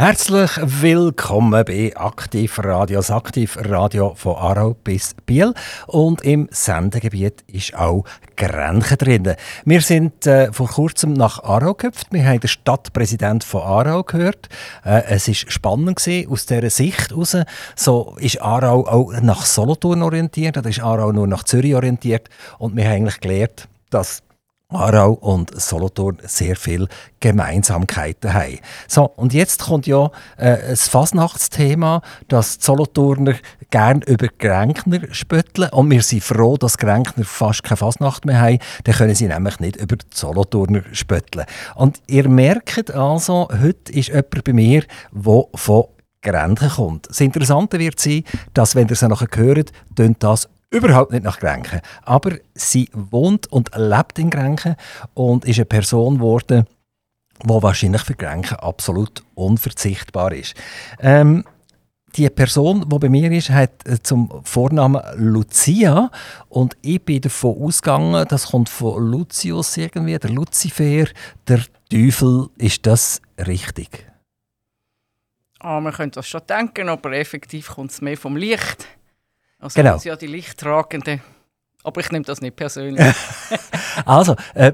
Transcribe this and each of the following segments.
Herzlich willkommen bei Aktiv Radio, das Aktiv Radio von Aarau bis Biel. Und im Sendegebiet ist auch Grenchen drin. Wir sind äh, vor kurzem nach Aarau gehüpft. Wir haben den Stadtpräsident von Aarau gehört. Äh, es war spannend gewesen, aus dieser Sicht heraus. So ist Aarau auch nach Solothurn orientiert, oder ist Aarau nur nach Zürich orientiert. Und wir haben eigentlich gelernt, dass Aarau und Solothurn sehr viele Gemeinsamkeiten haben. So, und jetzt kommt ja äh, das Fasnachtsthema, dass die Solothurner gerne über Gränkner spötteln und wir sind froh, dass Gränkner fast keine Fasnacht mehr haben, dann können sie nämlich nicht über die Solothurner spötteln. Und ihr merkt also, heute ist jemand bei mir, der von Grenchen kommt. Das Interessante wird sein, dass, wenn ihr es nachher hört, das überhaupt nicht nach Grenchen. Aber sie wohnt und lebt in Grenchen und ist eine Person geworden, die wahrscheinlich für Grenchen absolut unverzichtbar ist. Ähm, die Person, die bei mir ist, hat äh, zum Vornamen Lucia und ich bin davon ausgegangen, das kommt von Lucius irgendwie, der Lucifer, der Teufel. Ist das richtig? Ah, man könnte das schon denken, aber effektiv kommt es mehr vom Licht. Also Genau. ja die Lichttragende. Aber ich nehme das nicht persönlich. Also, äh,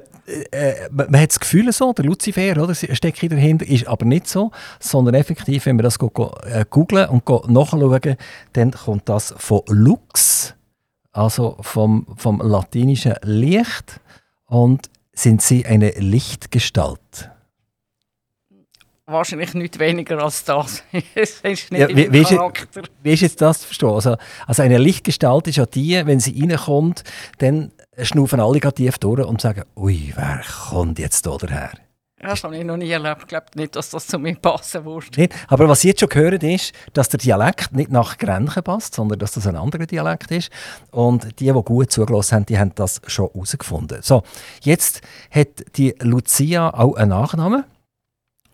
äh, man, hat das Gefühl so, der Lucifer oder, steckt hier dahinter, ist aber nicht so, sondern effektiv, wenn wir das go, go, äh, googlen und go nachschauen, dann kommt das von Lux, also vom, vom latinischen Licht und sind sie eine Lichtgestalt. Wahrscheinlich nicht weniger als das. es ist nicht Ja, wie- wie ist Charakter. Wie ist jetzt das zu verstehen? Also, also eine Lichtgestalt ist ja die, wenn sie reinkommt, dann schnaufen alle tief durch und sagen, ui, wer kommt jetzt da daher? Das habe ich noch nie erlebt. Ich glaube nicht, dass das zu mir passen würde. Nicht? Aber was Sie jetzt schon gehört ist, dass der Dialekt nicht nach Grenchen passt, sondern dass das ein anderer Dialekt ist. Und die, die gut zugelassen haben, die haben das schon herausgefunden. So, jetzt hat die Lucia auch einen Nachnamen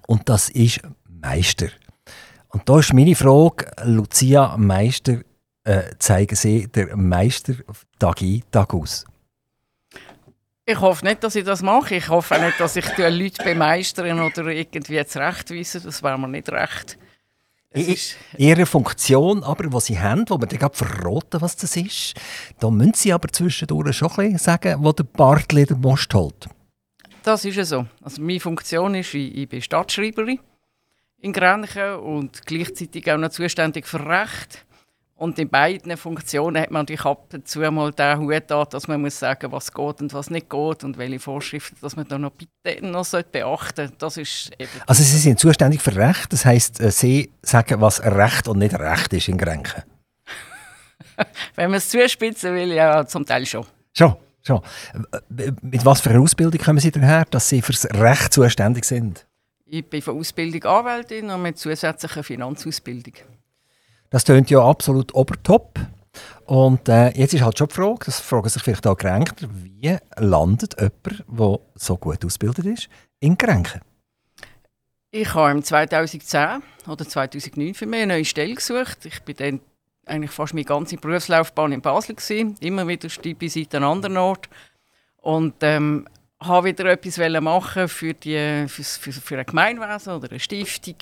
und das ist Meister. Und da ist meine Frage, Lucia Meister, äh, zeigen Sie der Meister Tag ein, Tag aus? Ich hoffe nicht, dass ich das mache. Ich hoffe auch nicht, dass ich die Leute bemeistern oder irgendwie zurechtweise. Das wäre mir nicht recht. Ist, Ihre Funktion, aber, die Sie haben, wo wir dann gerade verraten, was das ist, da müssen Sie aber zwischendurch schon ein bisschen sagen, wo der Bartli den Most holt. Das ist ja so. Also meine Funktion ist, ich, ich bin Stadtschreiberin in Grenchen und gleichzeitig auch noch zuständig für Recht. Und in beiden Funktionen hat man natürlich ab und zu mal den Hut an, dass man muss sagen, was geht und was nicht geht und welche Vorschriften, dass man da noch bitte noch beachten sollte. Das ist eben Also Sie sind zuständig für Recht, das heisst, äh, Sie sagen, was Recht und nicht Recht ist in Grenchen. Wenn man es zuspitzen will, ja, zum Teil schon. Schon, schon. Äh, Mit was für einer Ausbildung kommen Sie daher, dass Sie fürs Recht zuständig sind? Ich bin von Ausbildung Anwältin und mit zusätzlicher Finanzausbildung. Das tönt ja absolut obertop. Und äh, jetzt ist halt schon die Frage, das fragen sich vielleicht auch Grenker, wie landet jemand, der so gut ausgebildet ist, in Grenchen? Ich habe im 2010 oder 2009 für mich eine neue Stelle gesucht. Ich bin dann eigentlich fast meine ganze Berufslaufbahn in Basel gewesen, immer wieder stippvisite an anderen Ort und ähm, habe wieder etwas machen für die für, für, für ein Gemeinwesen oder eine Stiftung.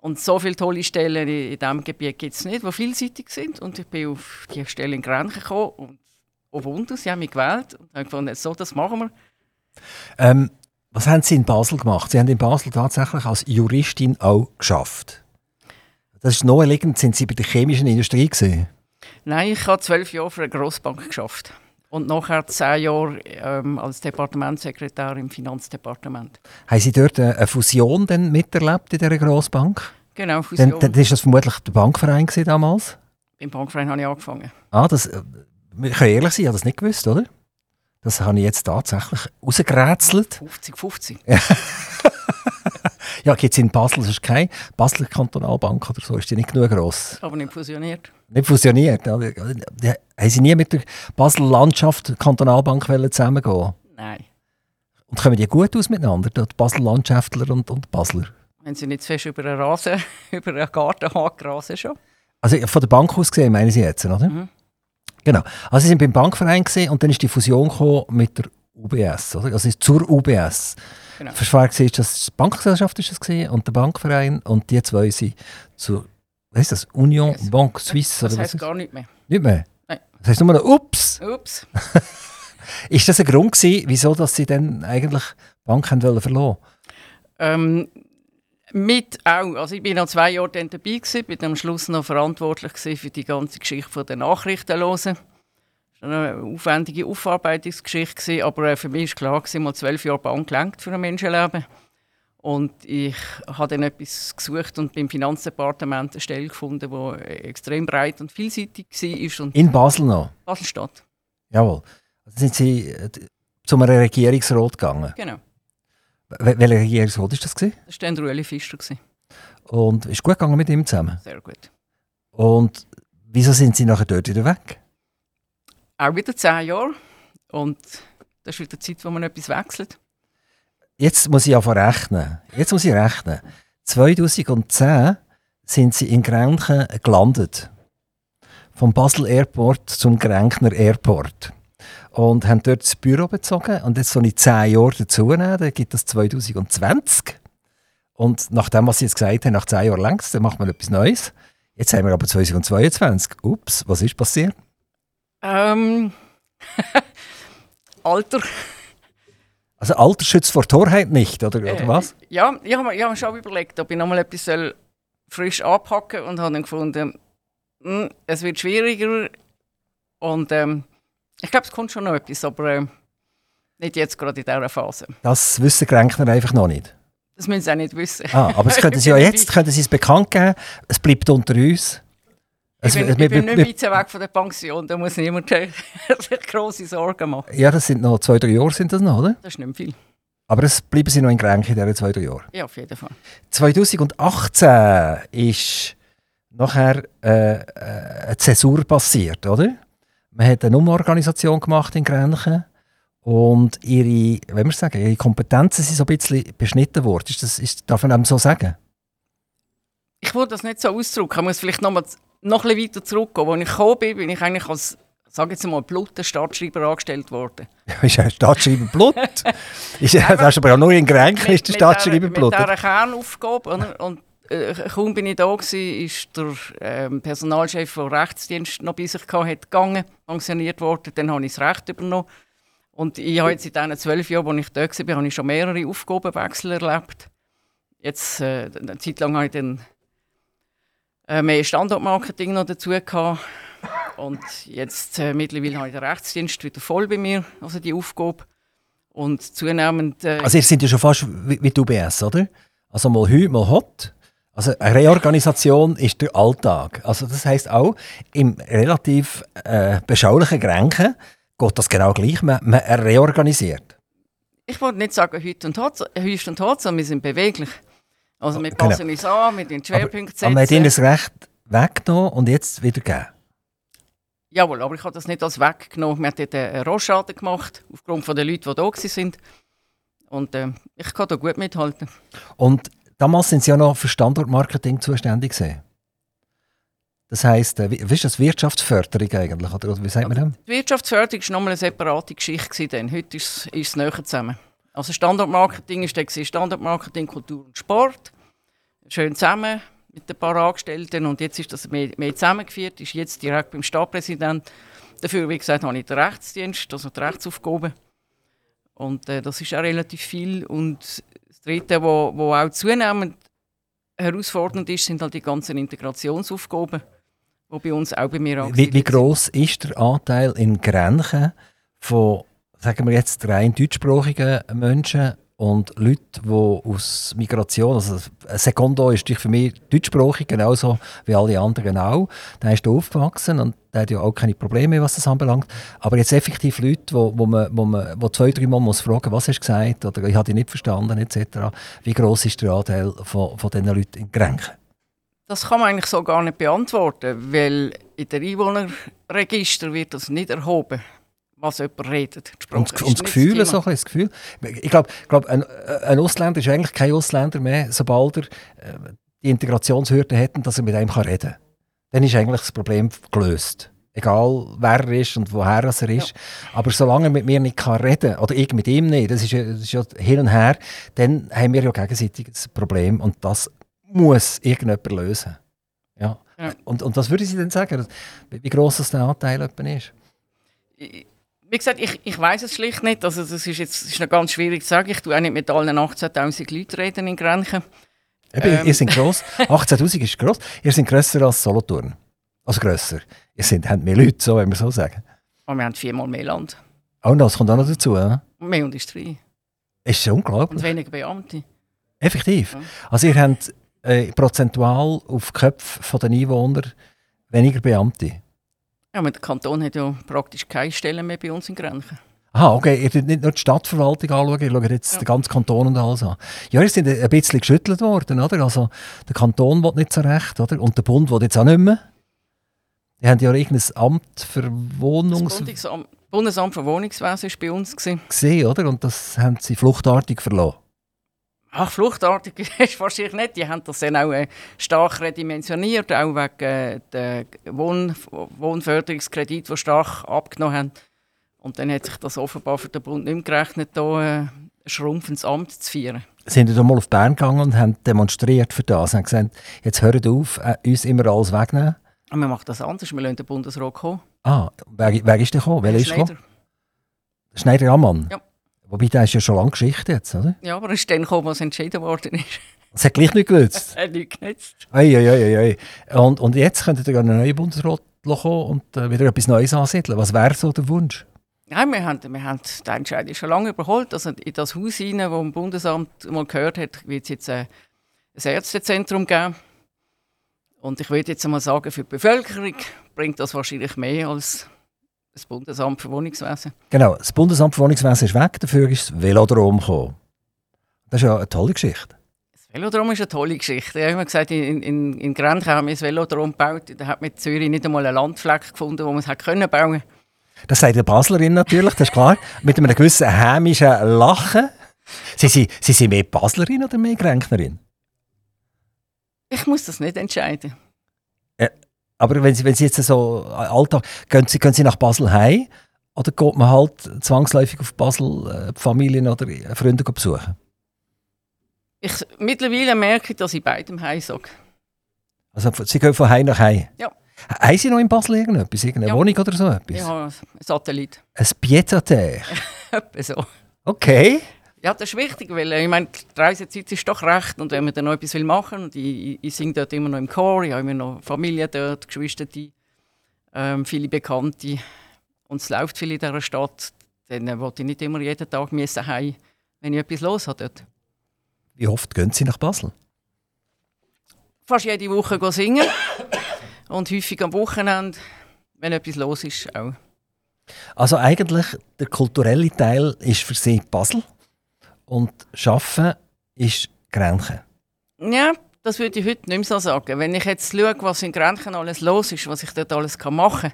Und so viele tolle Stellen in, in diesem Gebiet gibt es nicht, die vielseitig sind. Und ich bin auf die Stelle in Grenchen gekommen und oh Wunder, sie haben mich gewählt und haben gefunden, so, das machen wir. Ähm, was haben Sie in Basel gemacht? Sie haben in Basel tatsächlich als Juristin auch geschafft. Das ist naheliegend, sind Sie bei der chemischen Industrie gesehen? Nein, ich habe zwölf Jahre für eine Grossbank geschafft und nachher zehn Jahre ähm, als Departementssekretär im Finanzdepartement. Haben Sie dort eine eine Fusion dann miterlebt in dieser Grossbank? Genau, Fusion. Dann, dann ist das vermutlich der Bankverein gewesen damals. Im Bankverein habe ich angefangen. Ah, das, äh, wir können ehrlich sein, ich habe das nicht gewusst, oder? Das habe ich jetzt tatsächlich rausgerätselt. 50-50. Ja, gibt es in Basel, das ist keine Basler Kantonalbank oder so, ist die nicht genug gross. Aber nicht fusioniert. Nicht fusioniert. Die- Haben Sie nie mit der Basel Landschaft Kantonalbank zusammengehen Nein. Und kommen die gut aus miteinander, die Basel Landschaftler und, und Basler? Wenn sie nicht zu fest über einen Rasen, über einen Garten haben, schon. Also von der Bank aus gesehen, meinen Sie jetzt, oder? Mhm. Genau. Also Sie sind beim Bankverein gewesen, und dann ist die Fusion gekommen mit der UBS, oder? Also zur UBS. Genau. Genau. war, dass die Bankgesellschaft ist das gewesen, und der Bankverein und die zwei sind zur was ist das? Union Yes. Banque Suisse Das ist gar nicht mehr. Nicht mehr? Nein. Das heisst nur noch Ups. Ups. Ist das ein Grund gewesen, wieso dass Sie dann eigentlich die Bank haben wollen verloren? Ähm, mit auch. Also ich bin noch zwei Jahre dann dabei gewesen, bin am Schluss noch verantwortlich gewesen für die ganze Geschichte von der Nachrichten hören. Das war eine aufwendige Aufarbeitungsgeschichte, aber äh, für mich war klar, gewesen, mal zwölf Jahre Bank gelangt für ein Menschenleben. Und ich habe dann etwas gesucht und beim Finanzdepartement eine Stelle gefunden, die extrem breit und vielseitig war. Und In Basel noch? Baselstadt, Jawohl. Also sind Sie äh, zu einem Regierungsrat gegangen? genau. Wel- Welcher Regierungsrat war das? Gewesen? Das war dann Rueli Fischer. Gewesen. Und ist gut gegangen mit ihm zusammen? Sehr gut. Und wieso sind Sie nachher dort wieder weg? Auch wieder zehn Jahre. Und das ist wieder Zeit, wo man etwas wechselt. Jetzt muss ich ja rechnen. Jetzt muss ich rechnen. 2010 sind Sie in Grenchen gelandet. Vom Basel Airport zum Grenkner Airport. Und haben dort das Büro bezogen. Und jetzt so in 10 Jahre dazu nehmen, dann gibt es 2020. Und nach dem, was Sie jetzt gesagt haben, nach 10 Jahren längst, dann macht man etwas Neues. Jetzt haben wir aber 2022. Ups, was ist passiert? Ähm, Alter. Also Alter schützt vor Torheit nicht, oder, oder Äh, was? Ja, ich habe mir, hab mir schon überlegt, ob ich nochmal etwas soll frisch anpacken und habe dann gefunden, hm, es wird schwieriger. Und ähm, ich glaube, es kommt schon noch etwas, aber ähm, nicht jetzt gerade in dieser Phase. Das wissen die Grenkner einfach noch nicht. Das müssen sie auch nicht wissen. Ah, aber es könnten Sie ja jetzt könnten Sie es bekannt geben. Es bleibt unter uns. Ich bin, Es- ich bin nicht weit weg von der Pension, da muss niemand sich grosse Sorgen machen. ja, das sind noch zwei, drei Jahre sind das noch, oder? Das ist nicht mehr viel. Aber es bleiben Sie noch in Grenchen in diesen zwei, drei Jahren. Ja, auf jeden Fall. 2018 ist nachher äh, äh, eine Zäsur passiert, oder? Man hat eine Umorganisation gemacht in Grenchen und ihre, wenn wir sagen, ihre Kompetenzen sind so ein bisschen beschnitten worden. Ist das, ist, darf man so sagen? Ich würde das nicht so ausdrücken. Ich muss vielleicht noch, mal, noch ein bisschen weiter zurückgehen. Als ich gekommen bin, bin ich eigentlich als, sage jetzt mal, bluter Stadtschreiber angestellt worden. ist ja Staatsschreiber Blut? ist, das ist aber auch nur in Grenchen ist der Staatsschreiber Blut. Mit dieser Kernaufgabe. Oder? Und äh, kaum bin ich da gewesen, ist der ähm, Personalchef, der Rechtsdienst noch bei sich hatte, gegangen, pensioniert worden. Dann habe ich das Recht übernommen. Und ich habe jetzt in diesen zwölf Jahren, als ich da war, habe ich schon mehrere Aufgabenwechsel erlebt. Jetzt, äh, eine Zeit lang habe ich dann äh, mehr Standortmarketing noch dazu gehabt. Und jetzt äh, mittlerweile habe ich den Rechtsdienst wieder voll bei mir, also die Aufgabe. Und zunehmend... Äh, Also ihr seid ja schon fast wie, wie die UBS, oder? Also mal hü, mal hot. Also eine Reorganisation ist der Alltag. Also das heißt auch, im relativ äh, beschaulichen Grenchen geht das genau gleich. Man, man reorganisiert. Ich wollte nicht sagen heute und heute, heute und heute, sondern wir sind beweglich. Also wir Genau. passen uns an, wir den Schwerpunkt Aber man hat ihnen setzen. das Recht weggenommen und jetzt wieder gegeben. Jawohl, aber ich habe das nicht als weggenommen. Wir haben dort einen Rohschaden gemacht, aufgrund von den Leuten, die da waren. Und äh, ich kann da gut mithalten. Und damals sind sie ja noch für Standortmarketing zuständig gewesen. Das heisst, äh, wie, wie ist das Wirtschaftsförderung eigentlich? Oder wie sagt man dem? Die Wirtschaftsförderung war nochmal eine separate Geschichte. gewesen Dann. Heute ist es näher zusammen. Also Standortmarketing war dann Standortmarketing, Kultur und Sport. Schön zusammen mit ein paar Angestellten. Und jetzt ist das mehr, mehr zusammengeführt, ist jetzt direkt beim Stadtpräsidenten. Dafür, wie gesagt, habe ich den Rechtsdienst, also die Rechtsaufgaben. Und äh, das ist auch relativ viel. Und das Dritte, wo, wo auch zunehmend herausfordernd ist, sind halt die ganzen Integrationsaufgaben, die bei uns auch bei mir Wie, angesiedelt wie sind. gross ist der Anteil in Grenchen von, sagen wir jetzt, rein deutschsprachigen Menschen und Leuten, die aus Migration, also Sekondo ist für mich deutschsprachig, genauso wie alle anderen auch. Der ist da aufgewachsen und der hat ja auch keine Probleme, was das anbelangt. Aber jetzt effektiv Leute, wo, wo, man, wo, man, wo zwei, drei Mal muss fragen was hast du gesagt oder ich habe dich nicht verstanden etc. Wie gross ist der Anteil von, von diesen Leuten in Grenchen? Das kann man eigentlich so gar nicht beantworten, weil in den Einwohnerregister wird das nicht erhoben, was jemand redet. Und, und das Gefühl, so ein bisschen das Gefühl. Ich glaube, glaub, ein, ein Ausländer ist eigentlich kein Ausländer mehr, sobald er äh, die Integrationshürde hat und dass er mit einem kann reden kann. Dann ist eigentlich das Problem gelöst. Egal wer er ist und woher er ist. Ja. Aber solange er mit mir nicht kann reden oder ich mit ihm nicht, das ist, ja, das ist ja hin und her, dann haben wir ja gegenseitig das Problem und das muss irgendjemand lösen. Ja. ja. Und, und was würde Sie denn sagen, wie gross das der Anteil ist? Wie gesagt, ich, ich weiß es schlicht nicht. Also das ist jetzt ist noch ganz schwierig zu sagen. Ich tue auch nicht mit allen 18'000 Leuten reden in Grenchen. Eben, ähm. Ihr seid gross. 18'000 ist gross. Ihr seid grösser als Solothurn. Also grösser. Ihr seid, habt mehr Leute, so, wenn wir so sagen. Und wir haben viermal mehr Land. Oh, und das kommt auch noch dazu, ja? Mehr Industrie. Ist schon unglaublich. Und weniger Beamte. Effektiv. Ja. Also ihr habt äh, prozentual auf Köpfe der Einwohner weniger Beamte. Ja, aber der Kanton hat ja praktisch keine Stellen mehr bei uns in Grenchen. Aha, okay. Ihr schaut nicht nur die Stadtverwaltung anschauen, ihr schaut jetzt ja. den ganzen Kanton und alles an. Ja, ihr sind ein bisschen geschüttelt worden, oder? Also, der Kanton will nicht so recht, oder? Und der Bund will jetzt auch nicht mehr. Die haben ja irgendein Amt für Wohnungs... Das Bundesamt für Wohnungswesen war bei uns. Gesehen, oder? Und das haben sie fluchtartig verloren. Ach, fluchtartig ist wahrscheinlich nicht. Die haben das dann auch äh, stark redimensioniert, auch wegen äh, der Wohn Wohnförderungskredit, die stark abgenommen haben. Und dann hat sich das offenbar für den Bund nicht mehr gerechnet, da äh, ein schrumpfendes Amt zu führen. Sind Sie mal auf Bern gegangen und haben demonstriert für das? Haben gesagt, jetzt hört auf, äh, uns immer alles wegnehmen? Und wir machen das anders, wir lassen den Bundesrat kommen. Ah, wer, wer ist der gekommen? Wer ist gekommen? Schneider Ammann? Ja. Wobei, der ist ja schon lange Geschichte jetzt, oder? Ja, aber er ist dann gekommen, was entschieden worden ist. Es hat gleich nicht genützt? hat nicht genützt. Ei, ei, ei, ei. Und, und jetzt könnte ihr einen neuen Bundesrat kommen und äh, wieder etwas Neues ansiedeln. Was wäre so der Wunsch? Nein, wir haben, wir haben den Entscheid schon lange überholt. Also in das Haus hinein, wo im Bundesamt mal gehört hat, wird es jetzt äh, ein Ärztezentrum geben. Und ich würde jetzt einmal sagen, für die Bevölkerung bringt das wahrscheinlich mehr als das Bundesamt für Wohnungswesen. Genau, das Bundesamt für Wohnungswesen ist weg, dafür ist das Velodrom gekommen. Das ist ja eine tolle Geschichte. Das Velodrom ist eine tolle Geschichte. Ich habe immer gesagt, in, in, in Grenchen haben wir das Velodrom gebaut. Da hat man in Zürich nicht einmal einen Landfleck gefunden, wo man es können bauen Das sagt die Baslerin natürlich, das ist klar. Mit einem gewissen hämischen Lachen. Sie, sie, sie sind mehr Baslerin oder mehr Grenchnerin? Ich muss das nicht entscheiden. Aber wenn Sie, wenn Sie jetzt so äh, Alltag, gehen Sie, gehen Sie nach Basel heim oder geht man halt zwangsläufig auf Basel äh, Familien oder Freunde besuchen? Ich, mittlerweile merke ich, dass ich beidem heim sage. Also Sie gehen von heim nach heim? Ja. Haben Sie noch in Basel irgendetwas? Irgendeine ja. Wohnung oder so etwas? Ja, ein Satellit. Ein Pied-à-terre? Etwa so. Okay. Ja, das ist wichtig, weil äh, ich meine, die Reisezeit ist doch recht und wenn man dann noch etwas machen will, und ich, ich, singe dort immer noch im Chor, ich habe immer noch Familie dort, Geschwister, ähm, viele Bekannte und es läuft viel in dieser Stadt, dann äh, wollte ich nicht immer jeden Tag müssen heim, wenn ich etwas los habe dort. Wie oft gehen Sie nach Basel? Fast jede Woche singen und häufig am Wochenende, wenn etwas los ist, auch. Also eigentlich der kulturelle Teil ist für Sie Basel? Und Arbeiten ist Grenchen. Ja, das würde ich heute nicht mehr so sagen. Wenn ich jetzt schaue, was in Grenchen alles los ist, was ich dort alles machen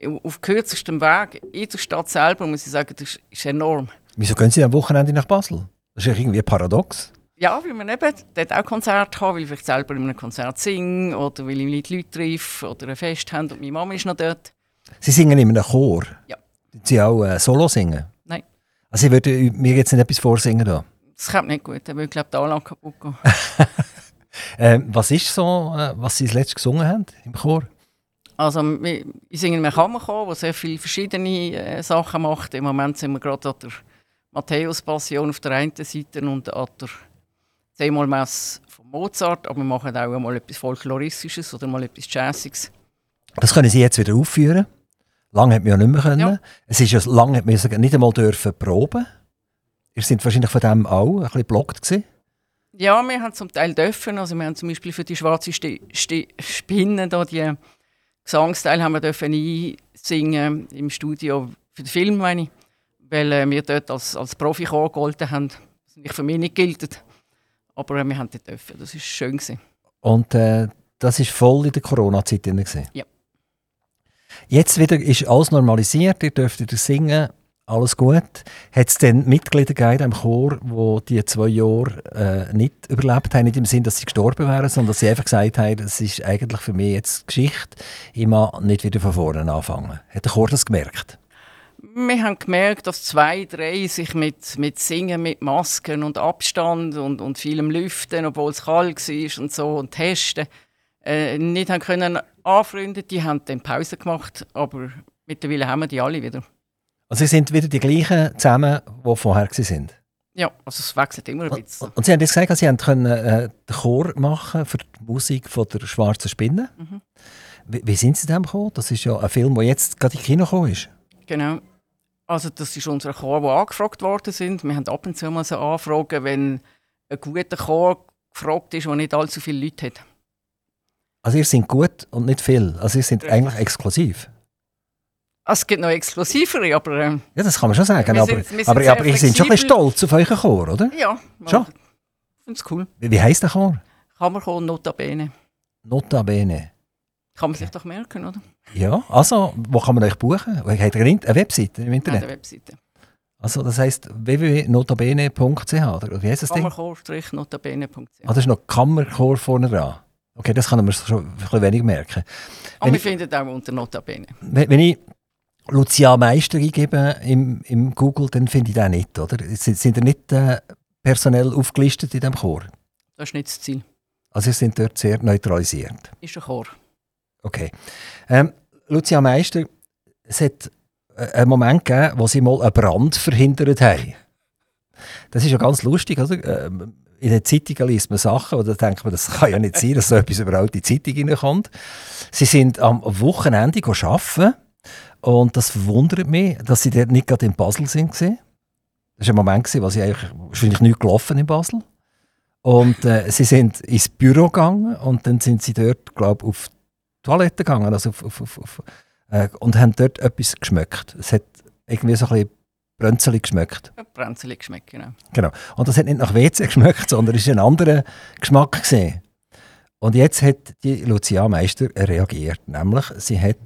kann, auf kürzestem Weg in der Stadt selber, muss ich sagen, das ist enorm. Wieso gehen Sie am Wochenende nach Basel? Das ist irgendwie paradox. Ja, weil man eben dort auch Konzerte haben, weil ich selber in einem Konzert singe oder weil ich Leute treffe oder ein Fest haben und meine Mama ist noch dort. Sie singen in einem Chor? Ja. Sie auch äh, Solo singen? Also ich würde mir jetzt nicht etwas vorsingen da. Das kommt nicht gut, dann würde ich glaube die Anlage kaputt gehen. ähm, was ist so, äh, was Sie das letzte gesungen haben im Chor? Also ich singe in einem Kammerchor, der sehr viele verschiedene äh, Sachen macht. Im Moment sind wir gerade an der Matthäus-Passion auf der einen Seite und an der Zehnmal-Messe von Mozart, aber wir machen auch mal etwas Folkloristisches oder mal etwas Jazziges. Das können Sie jetzt wieder aufführen? Lange hat man ja nicht mehr können. Ja. Es ist ja lange hat man nicht einmal dürfen proben. Ihr seid wahrscheinlich von dem auch ein bisschen geblockt gewesen. Ja, wir haben zum Teil dürfen. Also wir haben zum Beispiel für die schwarze Sti Sti Spinne da die Gesangsteil haben wir dürfen einsingen im Studio für den Film, meine ich, weil äh, wir dort als, als Profi-Chor gegolten haben. Das nicht für mich nicht gilt. Aber äh, wir haben dort dürfen. Das war schön. Gewesen. Und äh, das war voll in der Corona-Zeit? Ja. Jetzt wieder ist alles normalisiert, ihr dürft wieder singen, alles gut. Hat es denn Mitglieder gegeben im Chor, die die zwei Jahre äh, nicht überlebt haben, nicht im Sinn, dass sie gestorben wären, sondern dass sie einfach gesagt haben, es ist eigentlich für mich jetzt Geschichte, ich mag nicht wieder von vorne anfangen. Hat der Chor das gemerkt? Wir haben gemerkt, dass zwei, drei sich mit, mit Singen, mit Masken und Abstand und, und vielem Lüften, obwohl es kalt war und so und Testen, äh, nicht haben können anfreunden. Die haben dann Pause gemacht, aber mittlerweile haben wir die alle wieder. Also Sie sind wieder die gleichen zusammen, die vorher waren? Ja, also es wechselt immer ein bisschen. Und, und Sie haben jetzt gesagt, Sie haben können, äh, den Chor machen für die Musik von der Schwarzen Spinne. Mhm. Wie, wie, sind Sie dem gekommen? Das ist ja ein Film, der jetzt gerade in Kino gekommen ist. Genau. Also das ist unser Chor, der angefragt worden sind. Wir haben ab und zu mal so Anfragen, wenn ein guter Chor gefragt ist, der nicht allzu viele Leute hat. Also ihr seid gut und nicht viel. Also ihr seid eigentlich exklusiv. Also es gibt noch exklusivere, aber... Äh, ja, das kann man schon sagen. Aber, sind, aber, aber ihr seid schon ein bisschen stolz auf euren Chor, oder? Ja. Schon? Ich finde es cool. Wie, wie heisst der Chor? Kammerchor Notabene. Notabene. Kann man sich doch merken, oder? Ja, also, wo kann man euch buchen? Habt ihr eine Webseite im Internet? Ja, eine Webseite. Also das heisst www.notabene.ch oder wie heisst das Ding? Kammerchor-notabene.ch Ah, das ist noch Kammerchor vorne dran. Okay, das kann man schon ein bisschen wenig merken. Aber wir ich, finden auch unter Notabene. Wenn, wenn ich Lucia Meister eingebe im, im Google, dann finde ich das nicht, oder? Sind, sind ihr nicht äh, personell aufgelistet in diesem Chor? Das ist nicht das Ziel. Also sie sind dort sehr neutralisiert? Ist ein Chor. Okay. Ähm, Lucia Meister, es hat äh, einen Moment gegeben, wo sie mal einen Brand verhindert haben. Das ist ja ganz lustig, oder? Ähm, in den Zeitungen liest man Sachen, oder denkt man, das kann ja nicht sein, dass so etwas überhaupt in die Zeitung hineinkommt. Sie sind am Wochenende arbeiten und das verwundert mich, dass sie dort nicht gerade in Basel sind. Das war ein Moment, wo sie eigentlich wahrscheinlich nicht gelaufen in Basel. Und äh, sie sind ins Büro gegangen und dann sind sie dort, glaube ich, auf die Toilette gegangen also auf, auf, auf äh, und haben dort etwas geschmeckt. Es hat irgendwie so ein bisschen Brönzeli geschmeckt. Brönzeli geschmeckt, genau. Genau. Und das hat nicht nach WC geschmeckt, sondern es war ein anderer Geschmack. Gewesen. Und jetzt hat die Lucia Meister reagiert. Nämlich, sie hat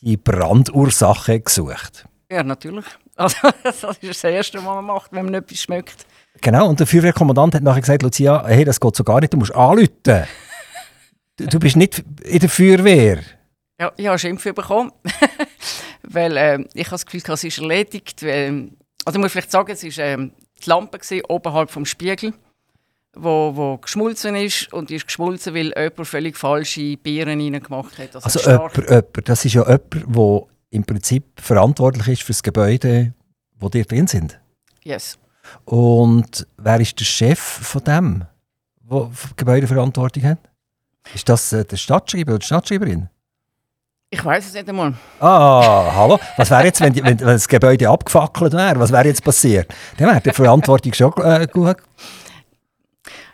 die Brandursache gesucht. Ja, natürlich. Also, das ist das Erste, was man macht, wenn man etwas schmeckt. Genau, und der Feuerwehrkommandant hat nachher gesagt, Lucia, hey, das geht so gar nicht, du musst anrufen. du, du bist nicht in der Feuerwehr. Ja, ich habe Schimpf bekommen. weil äh, ich habe das Gefühl, es ist erledigt. Weil, also ich muss vielleicht sagen, es war äh, die Lampe gewesen, oberhalb vom Spiegel, wo, wo geschmolzen ist und die ist geschmolzen, weil jemand völlig falsche Bieren reingemacht hat. Also, also jemand, jemand, das ist ja jemand, der im Prinzip verantwortlich ist für das Gebäude, wo die drin sind? Yes. Und wer ist der Chef von dem, der Gebäudeverantwortung hat? Ist das äh, der Stadtschreiber oder die Stadtschreiberin? Ich weiß es nicht einmal. Ah, hallo. Was wäre jetzt, wenn, die, wenn, das Gebäude abgefackelt wäre? Was wäre jetzt passiert? Dann wäre die Verantwortung schon äh, gut.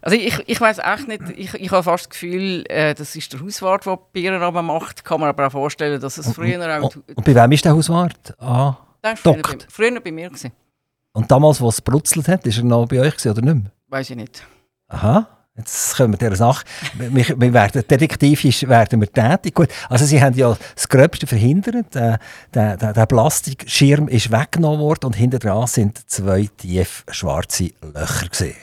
Also ich, ich weiß echt nicht, ich, ich habe fast das Gefühl, äh, das ist der Hauswart, der Bier aber macht. Kann man aber auch vorstellen, dass es früher auch... Und, und, und bei wem ist der Hauswart? Ah, der früher bei, früher bei mir. Gewesen. Und damals, als es brutzelt hat, ist er noch bei euch gewesen, oder nicht mehr? Weiß ich nicht. Aha. Jetzt kommen wir dieser Sache. wir, wir werden, detektivisch werden wir tätig. Gut, also sie haben ja das Gröbste verhindert. Der, der, der Plastikschirm ist weggenommen worden und hinter dran sind zwei tief schwarze Löcher gesehen.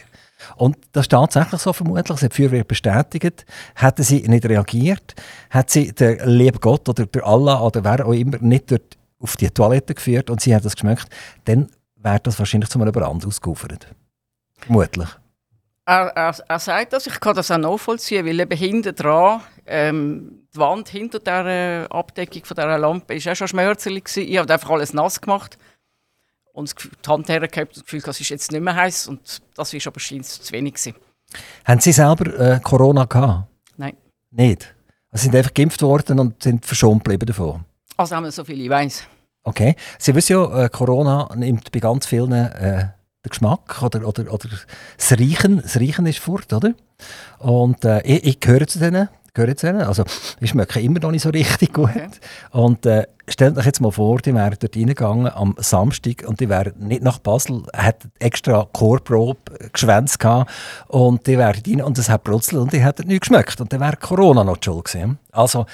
Und das ist tatsächlich so vermutlich. Das hat die Feuerwehr bestätigt. Hätten sie nicht reagiert, hat sie der liebe Gott oder der Allah oder wer auch immer nicht dort auf die Toilette geführt und sie hat das geschmeckt, dann wäre das wahrscheinlich zu einem Brand ausgeufert. Vermutlich. Er, er, er, sagt das, ich kann das auch nachvollziehen, weil eben hinten dran, ähm, die Wand hinter der Abdeckung von dieser Lampe war auch schon schmerzlich. Ich habe einfach alles nass gemacht und die Hand hergehabt und das Gefühl, das ist jetzt nicht mehr heiß und das war aber scheinbar zu wenig. Gewesen. Haben Sie selber äh, Corona gehabt? Nein. Nicht? Sie sind einfach geimpft worden und sind verschont geblieben davon? Also haben wir so viel, ich weiss. Okay. Sie wissen ja, äh, Corona nimmt bei ganz vielen äh, den Geschmack oder, oder, oder das Riechen. Das Riechen ist fort, oder? Und äh, ich, ich gehöre zu denen. Gehöre zu denen. Also, ich schmecke immer noch nicht so richtig gut. Okay. Und äh, stellt euch jetzt mal vor, die wären dort reingegangen am Samstag und die wären nicht nach Basel, hätten extra Chorprobe geschwänzt gehabt und die wären rein und es hat brutzelt und die hätten nicht geschmeckt und dann wäre Corona noch schuld gewesen. Also,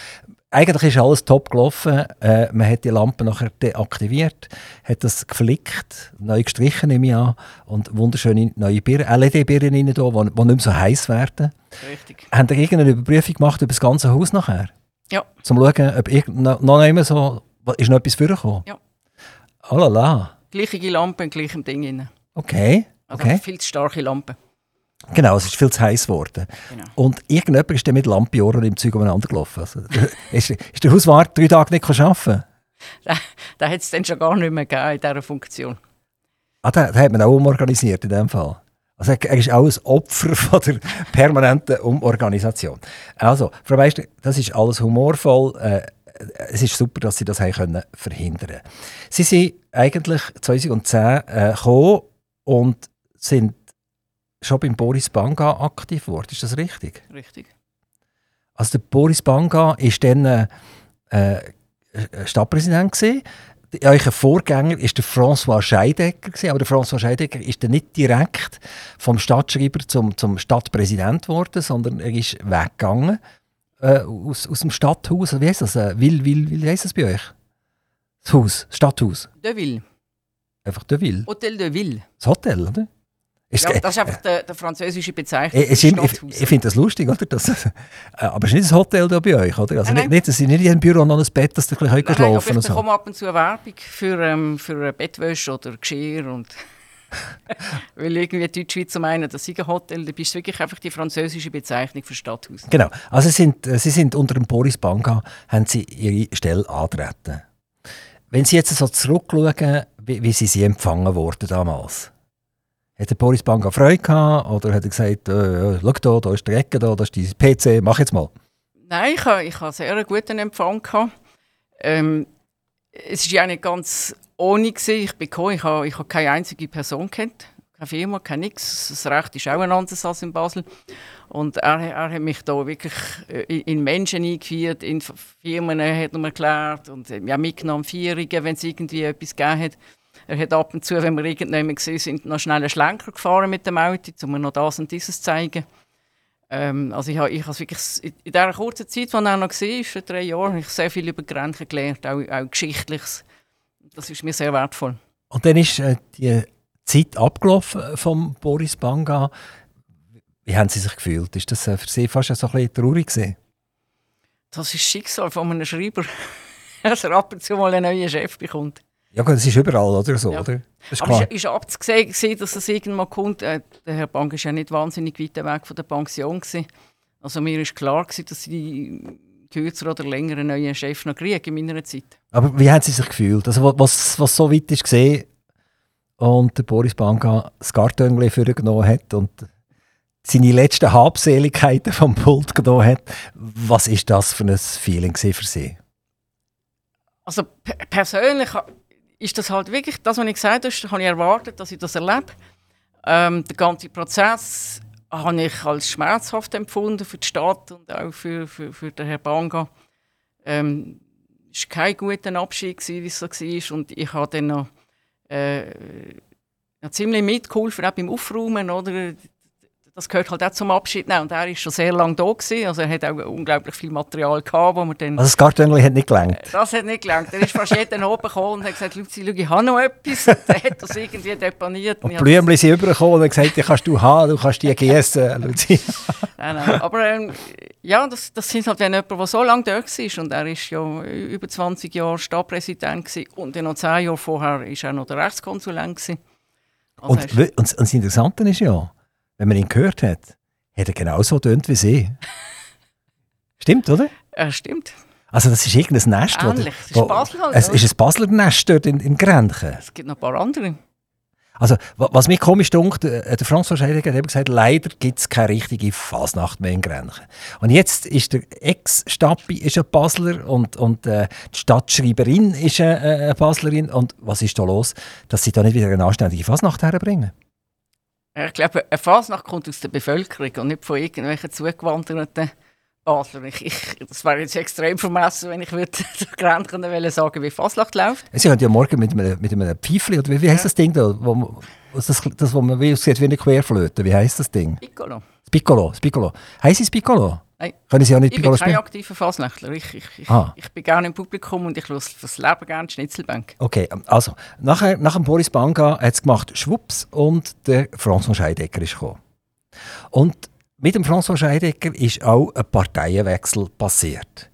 eigentlich ist alles top gelaufen. Äh, man hat die Lampe nachher deaktiviert, hat das geflickt, neu gestrichen nehme ich an und wunderschöne neue LED-Birnen rein, die, die nicht mehr so heiß werden. Richtig. Haben Sie irgendeine Überprüfung gemacht über das ganze Haus nachher? Ja. Zum schauen, ob irgend, noch, noch immer so, ist noch etwas vorgekommen? Ja. Oh la la. Gleiche Lampe in gleichem Ding rein. Okay. Also okay. viel zu starke Lampe. Genau, es ist viel zu heiß geworden. Genau. Und irgendjemand ist dann mit Lampion im Zeug umeinander gelaufen. Also, ist, ist der Hauswart drei Tage nicht arbeiten Da, da hat es dann schon gar nicht mehr gegeben in dieser Funktion. Ah, den hat man auch umorganisiert in dem Fall. Also er er ist auch ein Opfer von der permanenten Umorganisation. Also, Frau Meister, das ist alles humorvoll. Äh, es ist super, dass Sie das haben können verhindern Sie sind eigentlich 2010 äh, gekommen und sind schon beim Boris Banga aktiv geworden. Ist das richtig? Richtig. Also der Boris Banga war dann äh, äh, Stadtpräsident. Gewesen. Euer Vorgänger war der François Scheidegger, gewesen, aber der François Scheidegger ist dann nicht direkt vom Stadtschreiber zum, zum Stadtpräsident geworden, sondern er ist weggegangen äh, aus, aus dem Stadthaus. Wie heißt das? Äh, Will, Will, wie heißt das bei euch? Das Haus, das Stadthaus. De Ville. Einfach de Ville. Hotel de Ville. Das Hotel, oder? Ist, Ja, das ist einfach der, der französische Bezeichnung. Ich, ich, ich, das ich, finde das lustig, oder? Das, äh, aber es ist nicht das Hotel da bei euch, oder? Also Nein, nicht, nicht, es ist nicht in einem Büro noch ein Bett, dass ihr ein bisschen schlafen und ich so. bekomme ab und zu eine Werbung für, ähm, für eine Bettwäsche oder Geschirr. Und Weil irgendwie die Deutschschweizer meinen, das sei ein Hotel. Da bist du wirklich einfach die französische Bezeichnung für Stadthaus. Genau. Also sie sind, äh, sie sind unter dem Boris Banga, haben sie ihre Stelle antreten. Wenn Sie jetzt so zurückschauen, wie, wie sie sie empfangen wurden damals. Hat der Boris Banga Freude gehabt oder hat er gesagt, äh, schau da, da ist die Ecke, da, da ist dein PC, mach jetzt mal. Nein, ich hatte ich ha sehr guten Empfang. Gehabt. Ähm, es war ja nicht ganz ohne. Gewesen. Ich bin gekommen, ich habe ich ha keine einzige Person kennt, keine Firma, kein nichts. Das Recht ist auch ein anderes als in Basel. Und er, er hat mich da wirklich äh, in, Menschen eingeführt, in Firmen hat er mir erklärt und äh, ja, mitgenommen Feierungen, wenn es irgendwie etwas gegeben hat. Er hat ab und zu, wenn wir irgendjemand gesehen sind, noch schnell einen Schlenker gefahren mit dem Auto, um mir noch das und dieses zu zeigen. Ähm, also ich habe ich has wirklich in dieser kurzen Zeit, die er noch war, für drei Jahre, habe ich sehr viel über Grenzen gelernt, auch, auch Geschichtliches. Das ist mir sehr wertvoll. Und dann ist äh, die Zeit abgelaufen vom Boris Banga. Wie haben Sie sich gefühlt? Ist das äh, für Sie fast so ein bisschen traurig gewesen? Das ist das Schicksal von einem Schreiber, dass er ab und zu mal einen neuen Chef bekommt. Ja gut, das ist überall, oder so, Ja. oder? Das ist Aber klar. es ist abzusehen, gewesen, dass es irgendwann kommt. Äh, der Herr Bank war ja nicht wahnsinnig weit weg von der Pension. Gewesen. Also mir ist klar, gewesen, dass sie kürzer oder länger einen neuen Chef noch kriegen in meiner Zeit. Aber wie haben Sie sich gefühlt? Also, wa- was, was so weit ist gesehen und der Boris Banga das Kartönchen vorgenommen hat und seine letzten Habseligkeiten vom Pult genommen hat, was ist das für ein Feeling für Sie? Also pe- persönlich ist das halt wirklich, das, was ich gesagt habe, habe ich erwartet, dass ich das erlebe. Ähm, der ganze Prozess habe ich als schmerzhaft empfunden für die Stadt und auch für, für, für den Herrn Banga. Ähm, es war kein guter Abschied, gewesen, wie es so war. Und ich habe dann noch äh, ja, ziemlich mitgeholfen, auch beim Aufräumen. Oder? Das gehört halt auch zum Abschied. nehmen. Und er war schon sehr lange da. Gewesen. Also er hat auch unglaublich viel Material gehabt, wo wir dann Also das Kartönchen hat nicht gelangt. das hat nicht gelangt. Er ist fast jeden oben gekommen und hat gesagt, Luzi, schau, ich habe noch etwas. Dann hat das irgendwie deponiert. Und Blümchen sind übergekommen und haben gesagt, die kannst du haben, du kannst die gießen. Luzi. Nein, nein. Aber ähm, ja, das, das sind halt dann jemand, der so lange dort war. Und er war ja über 20 Jahre Stadtpräsident gewesen. und dann noch 10 Jahre vorher war er noch der Rechtskonsulent. gewesen. Also Und, und, und das Interessante ist ja, wenn man ihn gehört hat, hat er genauso tönt wie Sie. Stimmt, oder? er stimmt. Also das ist irgendein Nest. wo- Ähnlich. Es ist wo- Basel halt, Es ist ein Basler Nest dort in, in Grenchen. Es gibt noch ein paar andere. Also, wa- was mich komisch dunkt, äh, der François Scheidegger hat eben gesagt, leider gibt es keine richtige Fasnacht mehr in Grenchen. Und jetzt ist der Ex-Stappi ist ein Basler und, und äh, die Stadtschreiberin ist eine, äh, eine Baslerin. Und was ist da los, dass sie da nicht wieder eine anständige Fasnacht herbringen? Ich glaube, eine Fasnacht kommt aus der Bevölkerung und nicht von irgendwelchen zugewanderten Basler. Ich, ich, das wäre jetzt extrem vermessen, wenn ich würde Grenzen sagen, wie Fasnacht läuft. Sie haben ja morgen mit einem, mit einem Pfeifli, oder wie, wie heisst das Ding da? Wo, man- das, das, wo man wie aussieht wie eine Querflöte, wie heisst das Ding? Piccolo. Piccolo, das Piccolo. Heißt es Piccolo? Können Sie auch nicht Ich bin kein spielen? aktiver Fasnächtler. Ich, ich, ich, Ah. ich bin gerne im Publikum und ich höre fürs Leben gerne Schnitzelbank. Okay, also, nachher, nach dem Boris Banga hat es gemacht Schwupps und der François Scheidecker ist gekommen. Und mit dem François Scheidecker ist auch ein Parteienwechsel passiert.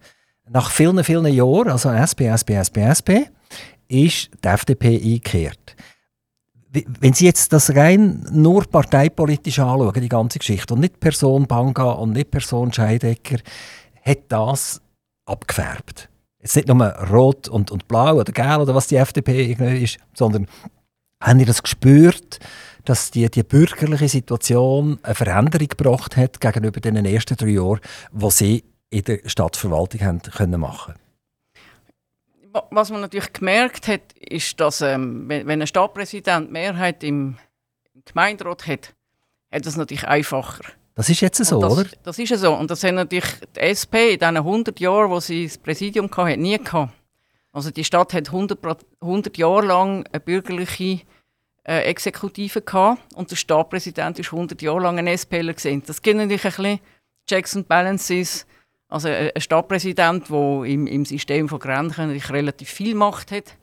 Nach vielen, vielen Jahren, also SP, SP, SP, SP, ist die FDP eingekehrt. Wenn Sie jetzt das rein nur parteipolitisch anschauen, die ganze Geschichte, und nicht Person Banga und nicht Person Scheidecker, hat das abgefärbt. Jetzt nicht nur rot und, und blau oder gelb oder was die FDP ist, sondern haben ihr das gespürt, dass die, die bürgerliche Situation eine Veränderung gebracht hat gegenüber den ersten drei Jahren, wo sie in der Stadtverwaltung haben können machen Wa- Was man natürlich gemerkt hat, ist, dass ähm, wenn, ein Stadtpräsident Mehrheit im, Gemeinderat hat, hat das natürlich einfacher. Das ist jetzt so, das, oder? Das ist so. Und das hat natürlich die SP in diesen 100 Jahren, wo sie das Präsidium hatte, nie gehabt. Also die Stadt hat 100, Pro- 100 Jahre lang eine bürgerliche äh, Exekutive gehabt und der Stadtpräsident ist 100 Jahre lang ein SPler gesehen. Das gibt natürlich ein bisschen Checks and Balances. Also ein ein Stadtpräsident, der im, im System von natürlich relativ viel Macht hat,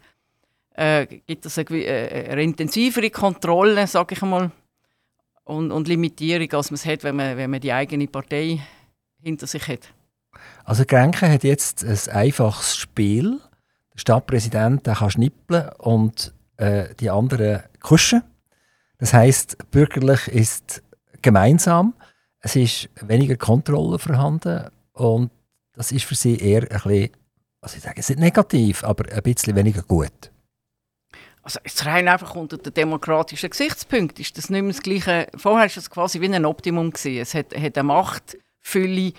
äh, gibt es eine, äh, eine intensivere Kontrolle, sage ich einmal, und, und Limitierung, als man es hat, wenn man, wenn man die eigene Partei hinter sich hat. Also Grenke hat jetzt ein einfaches Spiel. Der Stadtpräsident der kann schnippeln und äh, die anderen kuschen. Das heißt, bürgerlich ist gemeinsam. Es ist weniger Kontrolle vorhanden und das ist für sie eher ein bisschen, also ich sage es nicht negativ, aber ein bisschen weniger gut. Also jetzt rein einfach unter den demokratischen Gesichtspunkten ist das nicht mehr das Gleiche. Vorher war es quasi wie ein Optimum. Gewesen. Es hat, hat eine Machtfülle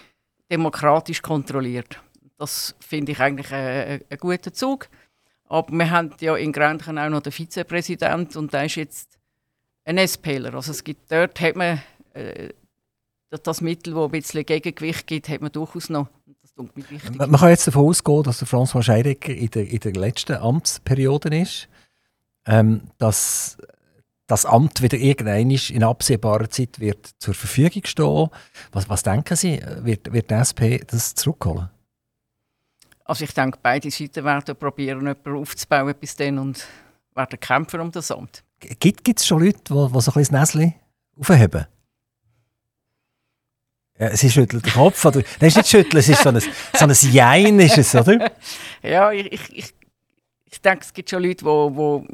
demokratisch kontrolliert. Das finde ich eigentlich einen guten Zug. Aber wir haben ja in Grenchen auch noch den Vizepräsident und der ist jetzt ein SPler. Also es gibt, dort hat man äh, das- das Mittel, das ein bisschen Gegengewicht gibt, hat man durchaus noch. Das tut mir wichtig. Man man kann jetzt davon ausgehen, dass der François Scheidecker in der, in der letzten Amtsperiode ist, ähm, dass das Amt wieder irgendwann in absehbarer Zeit wird zur Verfügung stehen. Was, was denken Sie, wird, wird die SP das zurückholen? Also ich denke, beide Seiten werden probieren, jemanden aufzubauen bis dann und werden kämpfen um das Amt. Gibt es schon Leute, die, die so ein bisschen das Näschen aufheben? Ja, sie schüttelt den Kopf. Oder? Nein, ist nicht schütteln, es ist so ein, so ein Jein, ist es, oder? Ja, ich, ich, ich, denke, es gibt schon Leute, die wo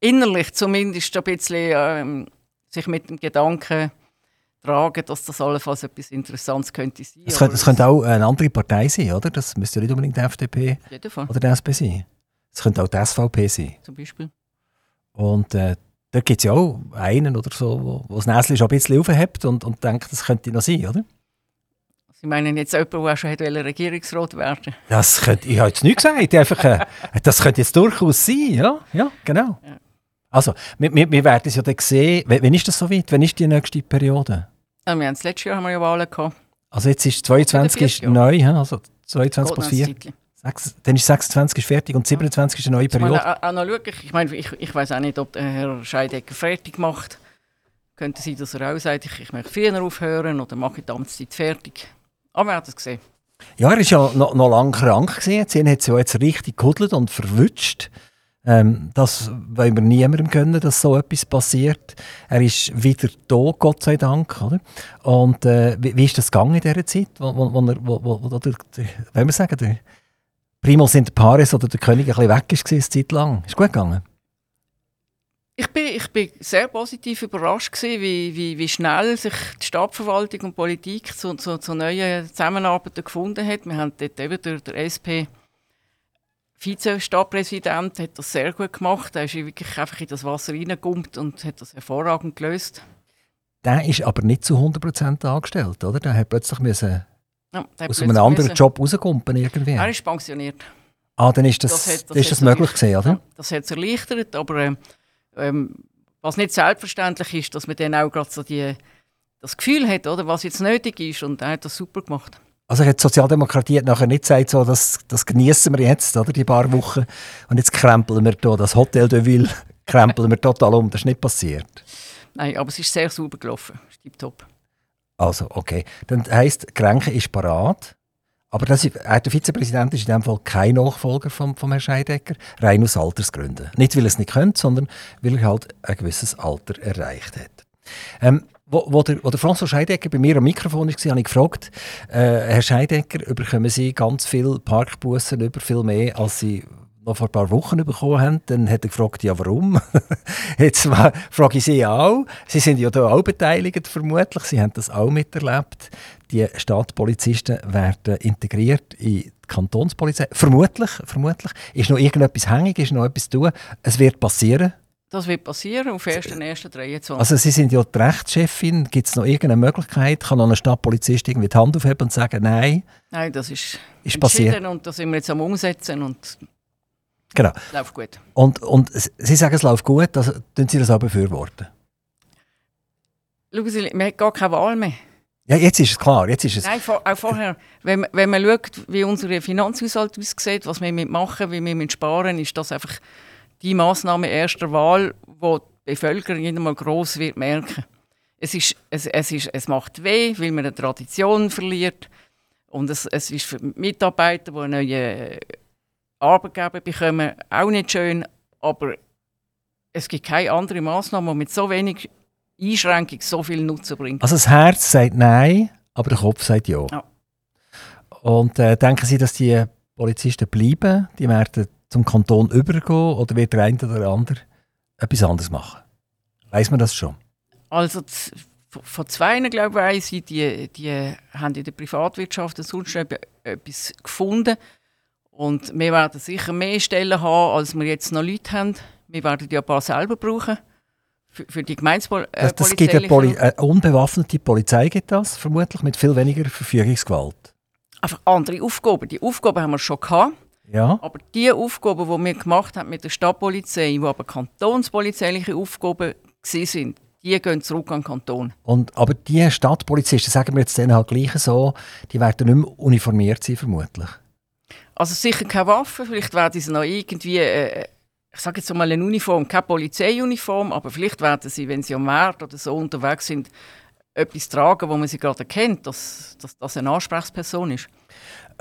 innerlich zumindest ein bisschen ähm, sich mit dem Gedanken tragen, dass das allenfalls etwas Interessantes könnte sein. Es könnte, es könnte auch eine andere Partei sein, oder? Das müsste ja nicht unbedingt die FDP oder die SP sein. Es könnte auch die SVP sein. zum Beispiel. Und äh, da gibt es ja auch einen oder so, wo, wo das Näschen schon ein bisschen aufhebt und, und denkt, das könnte noch sein, oder? Sie meinen jetzt jemanden, der schon hätte Regierungsrat werden Das könnte, ich habe jetzt nicht gesagt, einfach, äh, das könnte jetzt durchaus sein, ja, ja genau. Ja. Also, wir, wir, wir werden es ja dann sehen, wenn, wenn ist das so weit, wenn ist die nächste Periode? Ja, wir haben das letzte Jahr haben wir ja Wahlen gehabt. Also jetzt ist 22 ist neu, also 22 Geht noch plus ein 4, Zeitchen. Sechs- dann ist 26 ist fertig und 27 ist eine neue Ich meine, Periode. auch, noch schauen, ich, meine, ich, ich weiß auch nicht, ob der Herr Scheidecker fertig macht. Könnte sein, dass er auch sagt, ich, ich möchte früher aufhören oder mache die Amtszeit fertig. Aber wir werden es sehen. Ja, er war ja noch, noch lange krank. Gewesen. Hat ja jetzt richtig gehudelt und verwünscht. Ähm, das wollen wir niemandem gönnen, dass so etwas passiert. Er ist wieder da, Gott sei Dank. Oder? Und äh, wie, wie ist das gegangen in dieser Zeit, wo, wo, wo, er, wo, wo, wo der, der, wenn wir sagen, der Primus inter pares oder der König ein bisschen weg war, eine Zeit lang? Ist gut gegangen? Ich bin, ich bin sehr positiv überrascht, gewesen, wie, wie, wie schnell sich die Stadtverwaltung und Politik zu, zu, zu neuen Zusammenarbeiten gefunden hat. Wir haben dort eben durch den SP Vize-Stadtpräsident hat das sehr gut gemacht. Er ist wirklich einfach in das Wasser reingegumpt und hat das hervorragend gelöst. Der ist aber nicht zu 100% angestellt, oder? Der hat plötzlich müssen Ja, aus einem anderen müssen- Job rauskumpen irgendwie. Er ist pensioniert. Ah, dann ist das, Das hat- das, ist das möglich gewesen, oder? Ja, das hat es erleichtert, aber ähm, ähm, was nicht selbstverständlich ist, dass man dann auch gerade so die, das Gefühl hat, oder, was jetzt nötig ist und er hat das super gemacht. Also hat die Sozialdemokratie hat nachher nicht gesagt, so, das, das genießen wir jetzt, oder, die paar Wochen. Und jetzt krempeln wir hier das Hotel de Ville, krempeln wir total um. Das ist nicht passiert. Nein, aber es ist sehr sauber gelaufen, ist tipptopp. Also, okay. Dann heisst, Grenke ist parat. Aber das ist, der Vizepräsident ist in dem Fall kein Nachfolger vom, vom Herrn Scheidecker, rein aus Altersgründen. Nicht, weil er es nicht könnte, sondern weil er halt ein gewisses Alter erreicht hat. Ähm, wo, wo, der, wo der François Scheidecker bei mir am Mikrofon war, habe ich gefragt, äh, Herr Scheidecker, bekommen Sie ganz viele Parkbussen über, viel mehr, als Sie noch vor ein paar Wochen bekommen haben. Dann hat er gefragt, ja warum? Jetzt frage ich Sie auch. Sie sind ja da auch beteiligt, vermutlich. Sie haben das auch miterlebt. Die Stadtpolizisten werden integriert in die Kantonspolizei. Vermutlich, vermutlich. Ist noch irgendetwas hängig, ist noch etwas zu tun. Es wird passieren. Das wird passieren auf 1.1.23. Also Sie sind ja die Rechtschefin. Gibt es noch irgendeine Möglichkeit? Kann noch ein Stadtpolizist irgendwie die Hand aufheben und sagen, nein? Nein, das ist, ist passiert. und das sind wir jetzt am Umsetzen und genau. läuft gut. Und, und Sie sagen, es läuft gut, also tun Sie das auch befürworten? Schauen Sie, man hat gar keine Wahl mehr. Ja, jetzt ist es klar. Jetzt ist es Nein, auch vorher. wenn, wenn man schaut, wie unser Finanzhaushalt aussieht, was wir machen, wie wir sparen, ist das einfach die Maßnahme erster Wahl, wo die Bevölkerung nicht einmal gross wird merken. Es, ist, es, es, ist, es macht weh, weil man eine Tradition verliert. Und es, es ist für Mitarbeiter, die einen neuen Arbeitgeber bekommen, auch nicht schön. Aber es gibt keine andere Maßnahme, die mit so wenig Einschränkung so viel Nutzen bringt. Also das Herz sagt Nein, aber der Kopf sagt Ja. ja. Und äh, denken Sie, dass die Polizisten bleiben? Die werden zum Kanton übergehen oder wird der eine oder der andere etwas anderes machen? Weiß man das schon? Also von zwei, glaube ich, ich, die, die haben in der Privatwirtschaft sonst etwas gefunden. Und wir werden sicher mehr Stellen haben, als wir jetzt noch Leute haben. Wir werden die ein paar selber brauchen. Für, für die Gemeindepolizei. Äh, das, das gibt eine, Poli eine unbewaffnete Polizei, gibt das vermutlich, mit viel weniger Verfügungsgewalt. Einfach andere Aufgaben. Die Aufgaben haben wir schon gehabt. Ja. Aber die Aufgaben, die wir gemacht haben mit der Stadtpolizei, die aber kantonspolizeiliche Aufgaben sind, die gehen zurück an den Kanton. Und, aber die Stadtpolizisten, sagen wir jetzt denen halt gleich so, die werden nicht mehr uniformiert sein, vermutlich. Also sicher keine Waffen, vielleicht werden sie noch irgendwie, äh, ich sage jetzt mal eine Uniform, keine Polizeiuniform, aber vielleicht werden sie, wenn sie am Markt oder so unterwegs sind, etwas tragen, wo man sie gerade erkennt, dass, dass das eine Ansprechperson ist.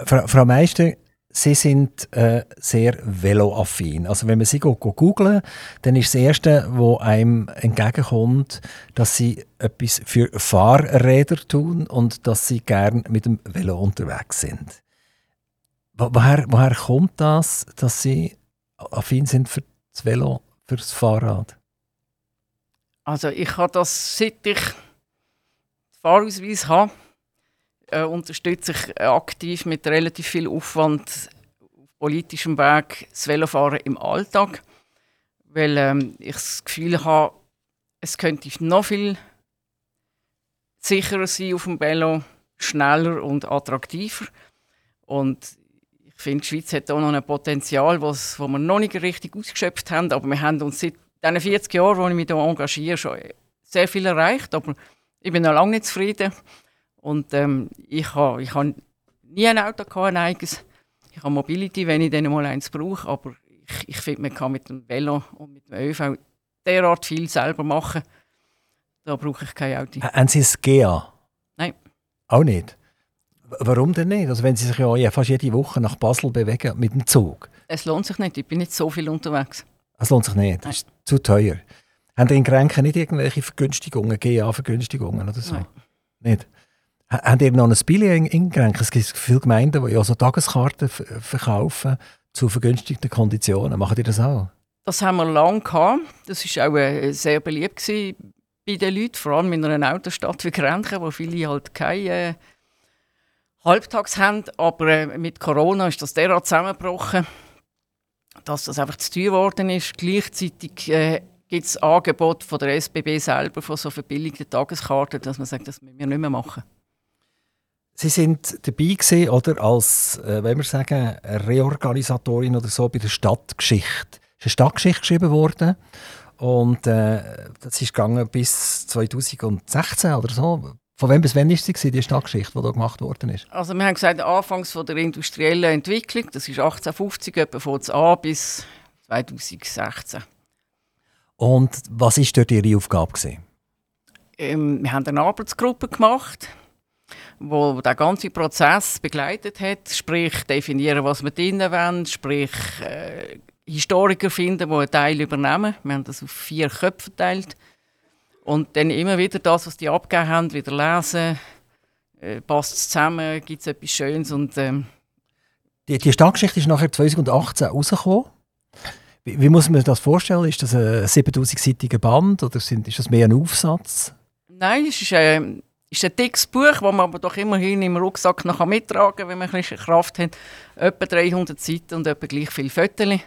Frau, Frau Meister, Sie sind äh, sehr veloaffin. Also wenn man sie go, go googelt, dann ist das Erste, was einem entgegenkommt, dass sie etwas für Fahrräder tun und dass sie gern mit dem Velo unterwegs sind. Wo, woher, woher kommt das, dass sie affin sind für das Velo, für das Fahrrad? Also ich habe das, seit ich Fahrausweis habe, äh, unterstütze ich aktiv mit relativ viel Aufwand auf politischem Weg das Velofahren im Alltag, weil ähm, ich das Gefühl habe, es könnte noch viel sicherer sein auf dem Velo, schneller und attraktiver. Und ich finde, die Schweiz hat auch noch ein Potenzial, das wir noch nicht richtig ausgeschöpft haben. Aber wir haben uns seit diesen 40 Jahren, wo ich mich hier engagiere, schon sehr viel erreicht. Aber ich bin noch lange nicht zufrieden. Und ähm, ich habe ich ha nie ein Auto, gehabt, ein eigenes. Ich habe Mobility, wenn ich dann mal eins brauche. Aber ich, ich finde, man kann mit dem Velo und mit dem ÖV derart viel selber machen. Da brauche ich kein Auto. Haben Sie es GEA? Nein. Auch nicht? Warum denn nicht? Also wenn Sie sich ja fast jede Woche nach Basel bewegen mit dem Zug. Es lohnt sich nicht. Ich bin nicht so viel unterwegs. Es lohnt sich nicht. Das ist zu teuer. Haben Sie in Grenken nicht irgendwelche Vergünstigungen, GEA-Vergünstigungen oder so? Nein. Nicht? Habt ihr noch ein Billet in, in Grenken? Es gibt viele Gemeinden, die ja so Tageskarten verkaufen zu vergünstigten Konditionen. Machen die das auch? Das haben wir lange gehabt. Das war auch äh, sehr beliebt bei den Leuten, vor allem in einer Autostadt wie Grenchen, wo viele halt keine äh, Halbtags haben. Aber äh, mit Corona ist das derart zusammengebrochen, dass das einfach zu teuer geworden ist. Gleichzeitig äh, gibt es Angebote von der SBB selber von so verbilligten Tageskarten, dass man sagt, das müssen wir nicht mehr machen. Sie sind dabei gewesen, oder als, äh, wenn wir sagen, Reorganisatorin oder so bei der Stadtgeschichte. Es ist eine Stadtgeschichte geschrieben worden und äh, das ist gegangen bis 2016 oder so. Von wem bis wann war sie, die Stadtgeschichte, die da gemacht worden ist? Also wir haben gesagt, anfangs von der industriellen Entwicklung, das ist 1850 etwa von an bis 2016. Und was war dort Ihre Aufgabe? Gewesen? Ähm, wir haben eine Arbeitsgruppe gemacht, wo, wo der ganze Prozess begleitet hat, sprich definieren, was wir drinnen wollen, sprich äh, Historiker finden, die einen Teil übernehmen. Wir haben das auf vier Köpfe verteilt. Und dann immer wieder das, was die abgegeben haben, wieder lesen. Äh, passt es zusammen, gibt es etwas Schönes. Und, ähm, die, die Stadtgeschichte ist nachher 2018 rausgekommen. Wie, wie, muss man sich das vorstellen? Ist das ein 7000-seitiger Band oder sind, ist das mehr ein Aufsatz? Nein, es ist, äh, ist ein dickes Buch, das man aber doch immerhin im Rucksack noch mittragen kann, wenn man ein bisschen Kraft hat. Etwa 300 Seiten und etwa gleich viele Fotos.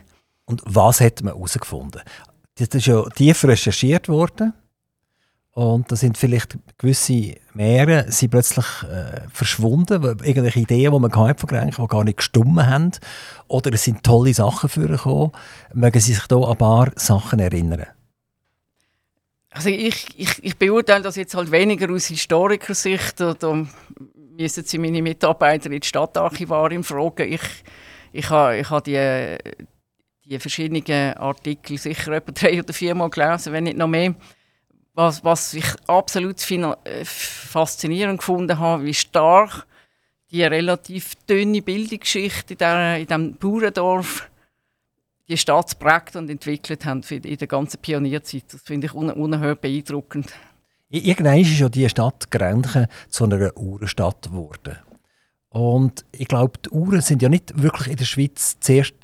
Und was hat man herausgefunden? Das ist ja tief recherchiert worden. Und da sind vielleicht gewisse Meere sind plötzlich äh, verschwunden, irgendwelche Ideen, die man hatte von Grenchen, die gar nicht gestummen haben. Oder es sind tolle Sachen vorgekommen. Mögen Sie sich hier an ein paar Sachen erinnern? Also ich, ich, ich beurteile das jetzt halt weniger aus Historikersicht. Da müssen Sie meine Mitarbeiter in die Stadtarchivarin fragen. Ich, ich habe ich ha die, die verschiedenen Artikel sicher etwa drei oder viermal gelesen, wenn nicht noch mehr. Was, was ich absolut äh, faszinierend gefunden habe, wie stark die relativ dünne Bildungsgeschichte in, diesem Bauerndorf die Stadt geprägt und entwickelt haben in der ganzen Pionierzeit. Das finde ich un unerhört beeindruckend. Irgendwann ist ja die Stadt Grenchen zu einer Uhrenstadt geworden. Und ich glaube, die Uhren sind ja nicht wirklich in der Schweiz zuerst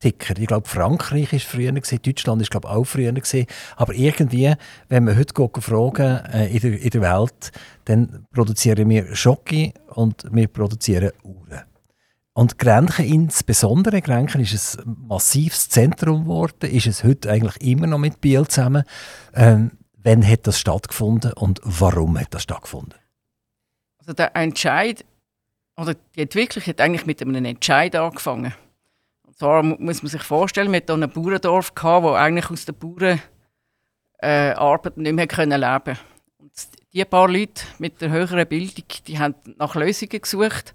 Ticker. Ich glaube, Frankreich ist früher gewesen, Deutschland ist glaube auch früher gewesen. Aber irgendwie, wenn wir heute fragen äh, in, der, in der Welt, dann produzieren wir Schocke und wir produzieren Uhren. Und Grenchen insbesondere, Grenchen ist ein massives Zentrum geworden, ist es heute eigentlich immer noch mit Biel zusammen. Ähm, wann hat das stattgefunden und warum hat das stattgefunden? Also der Entscheid, oder die Entwicklung hat eigentlich mit einem Entscheid angefangen zwar muss man sich vorstellen, mit einem Bauerndorf gehabt, wo eigentlich aus der Bauernarbeit äh, nicht mehr leben. Und Die paar Leute mit der höheren Bildung, die haben nach Lösungen gesucht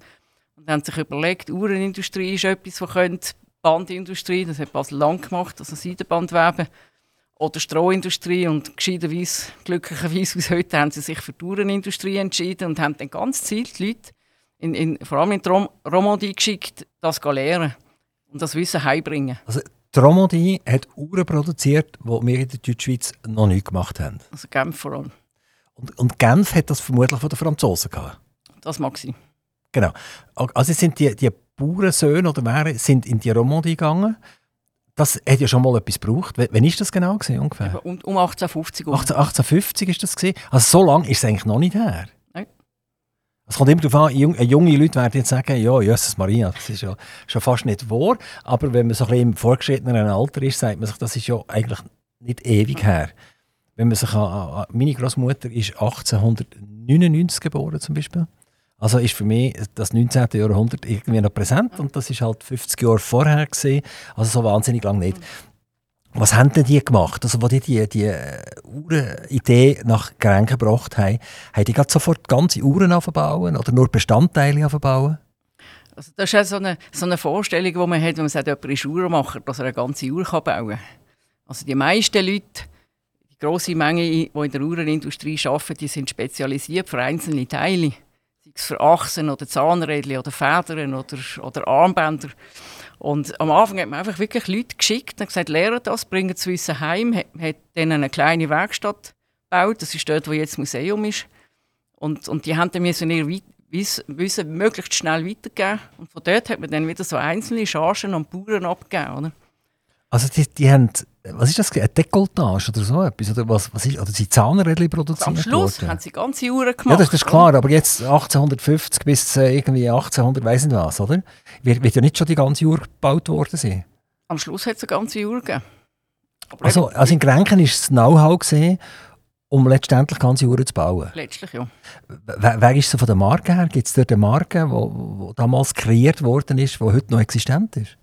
und haben sich überlegt, Uhrenindustrie ist etwas, was könnte, Bandindustrie, das hat Basel lang gemacht, also Seidenbandweben, oder Strohindustrie und gescheiterweise, glücklicherweise aus heute, haben sie sich für die Uhrenindustrie entschieden und haben dann ganz gezielt die Leute, in, in, vor allem in die Romandie geschickt, das zu lernen und das Wissen heimbringen. Also die Romandie hat Uhren produziert, die wir in der Deutschschweiz noch nicht gemacht haben. Also Genf vor allem. Und, und Genf hat das vermutlich von den Franzosen gehabt. Das mag sein. Genau. Also sind die, die Bauernsöhne oder wer sind in die Romandie gegangen. Das hat ja schon mal etwas gebraucht. Wann war das genau gewesen, ungefähr? Um, um 1850. Um. 18, 1850 ist das gewesen. Also so lange ist es eigentlich noch nicht her. Es kommt immer darauf an, junge Leute werden jetzt sagen, ja, Jesus Maria, das ist ja schon fast nicht wahr. Aber wenn man so ein bisschen im fortgeschrittenen Alter ist, sagt man sich, das ist ja eigentlich nicht ewig her. Wenn man sich an meine Großmutter ist 1899 geboren zum Beispiel. Also ist für mich das 19. Jahrhundert irgendwie noch präsent und das ist halt 50 Jahre vorher gesehen, also so wahnsinnig lang nicht. Was haben denn die gemacht? Also, als die die, die Uhrenidee nach Grenken gebracht haben, haben die gerade sofort ganze Uhren aufbauen oder nur Bestandteile aufbauen? Also das ist ja so eine, so eine Vorstellung, die man hat, wenn man sagt, jemand ist Uhrenmacher, dass er eine ganze Uhr bauen kann. Also die meisten Leute, die grosse Menge, die in der Uhrenindustrie arbeiten, die sind spezialisiert für einzelne Teile. Sei es für Achsen oder Zahnrädchen oder Federn oder, oder Armbänder. Und am Anfang hat man einfach wirklich Leute geschickt und gesagt, lernt das, bringt das Wissen heim, hat, hat dann eine kleine Werkstatt gebaut, das ist dort, wo jetzt das Museum ist. Und, und die haben dann müssen ihr Wissen möglichst schnell weitergeben. Und von dort hat man dann wieder so einzelne Chargen an Bauern abgegeben. Oder? Also die, die haben, was ist das, eine Dekolletage oder so etwas? Oder, was, was ist, oder sind Zahnrädchen produziert Am Schluss worden? haben sie ganze Uhren gemacht. Ja, das, das ist klar, aber jetzt 1850 bis äh, irgendwie 1800, weiss nicht was, oder? Wird, wird ja nicht schon die ganze Uhr gebaut worden sein? Am Schluss hat es eine ganze Uhr gegeben. also, also in Grenken ist das Know-how um letztendlich ganze Uhren zu bauen? Letztlich, ja. Wer, wer ist so von der Marke her? Gibt es dort eine Marke, die damals kreiert worden ist, die heute noch existent ist?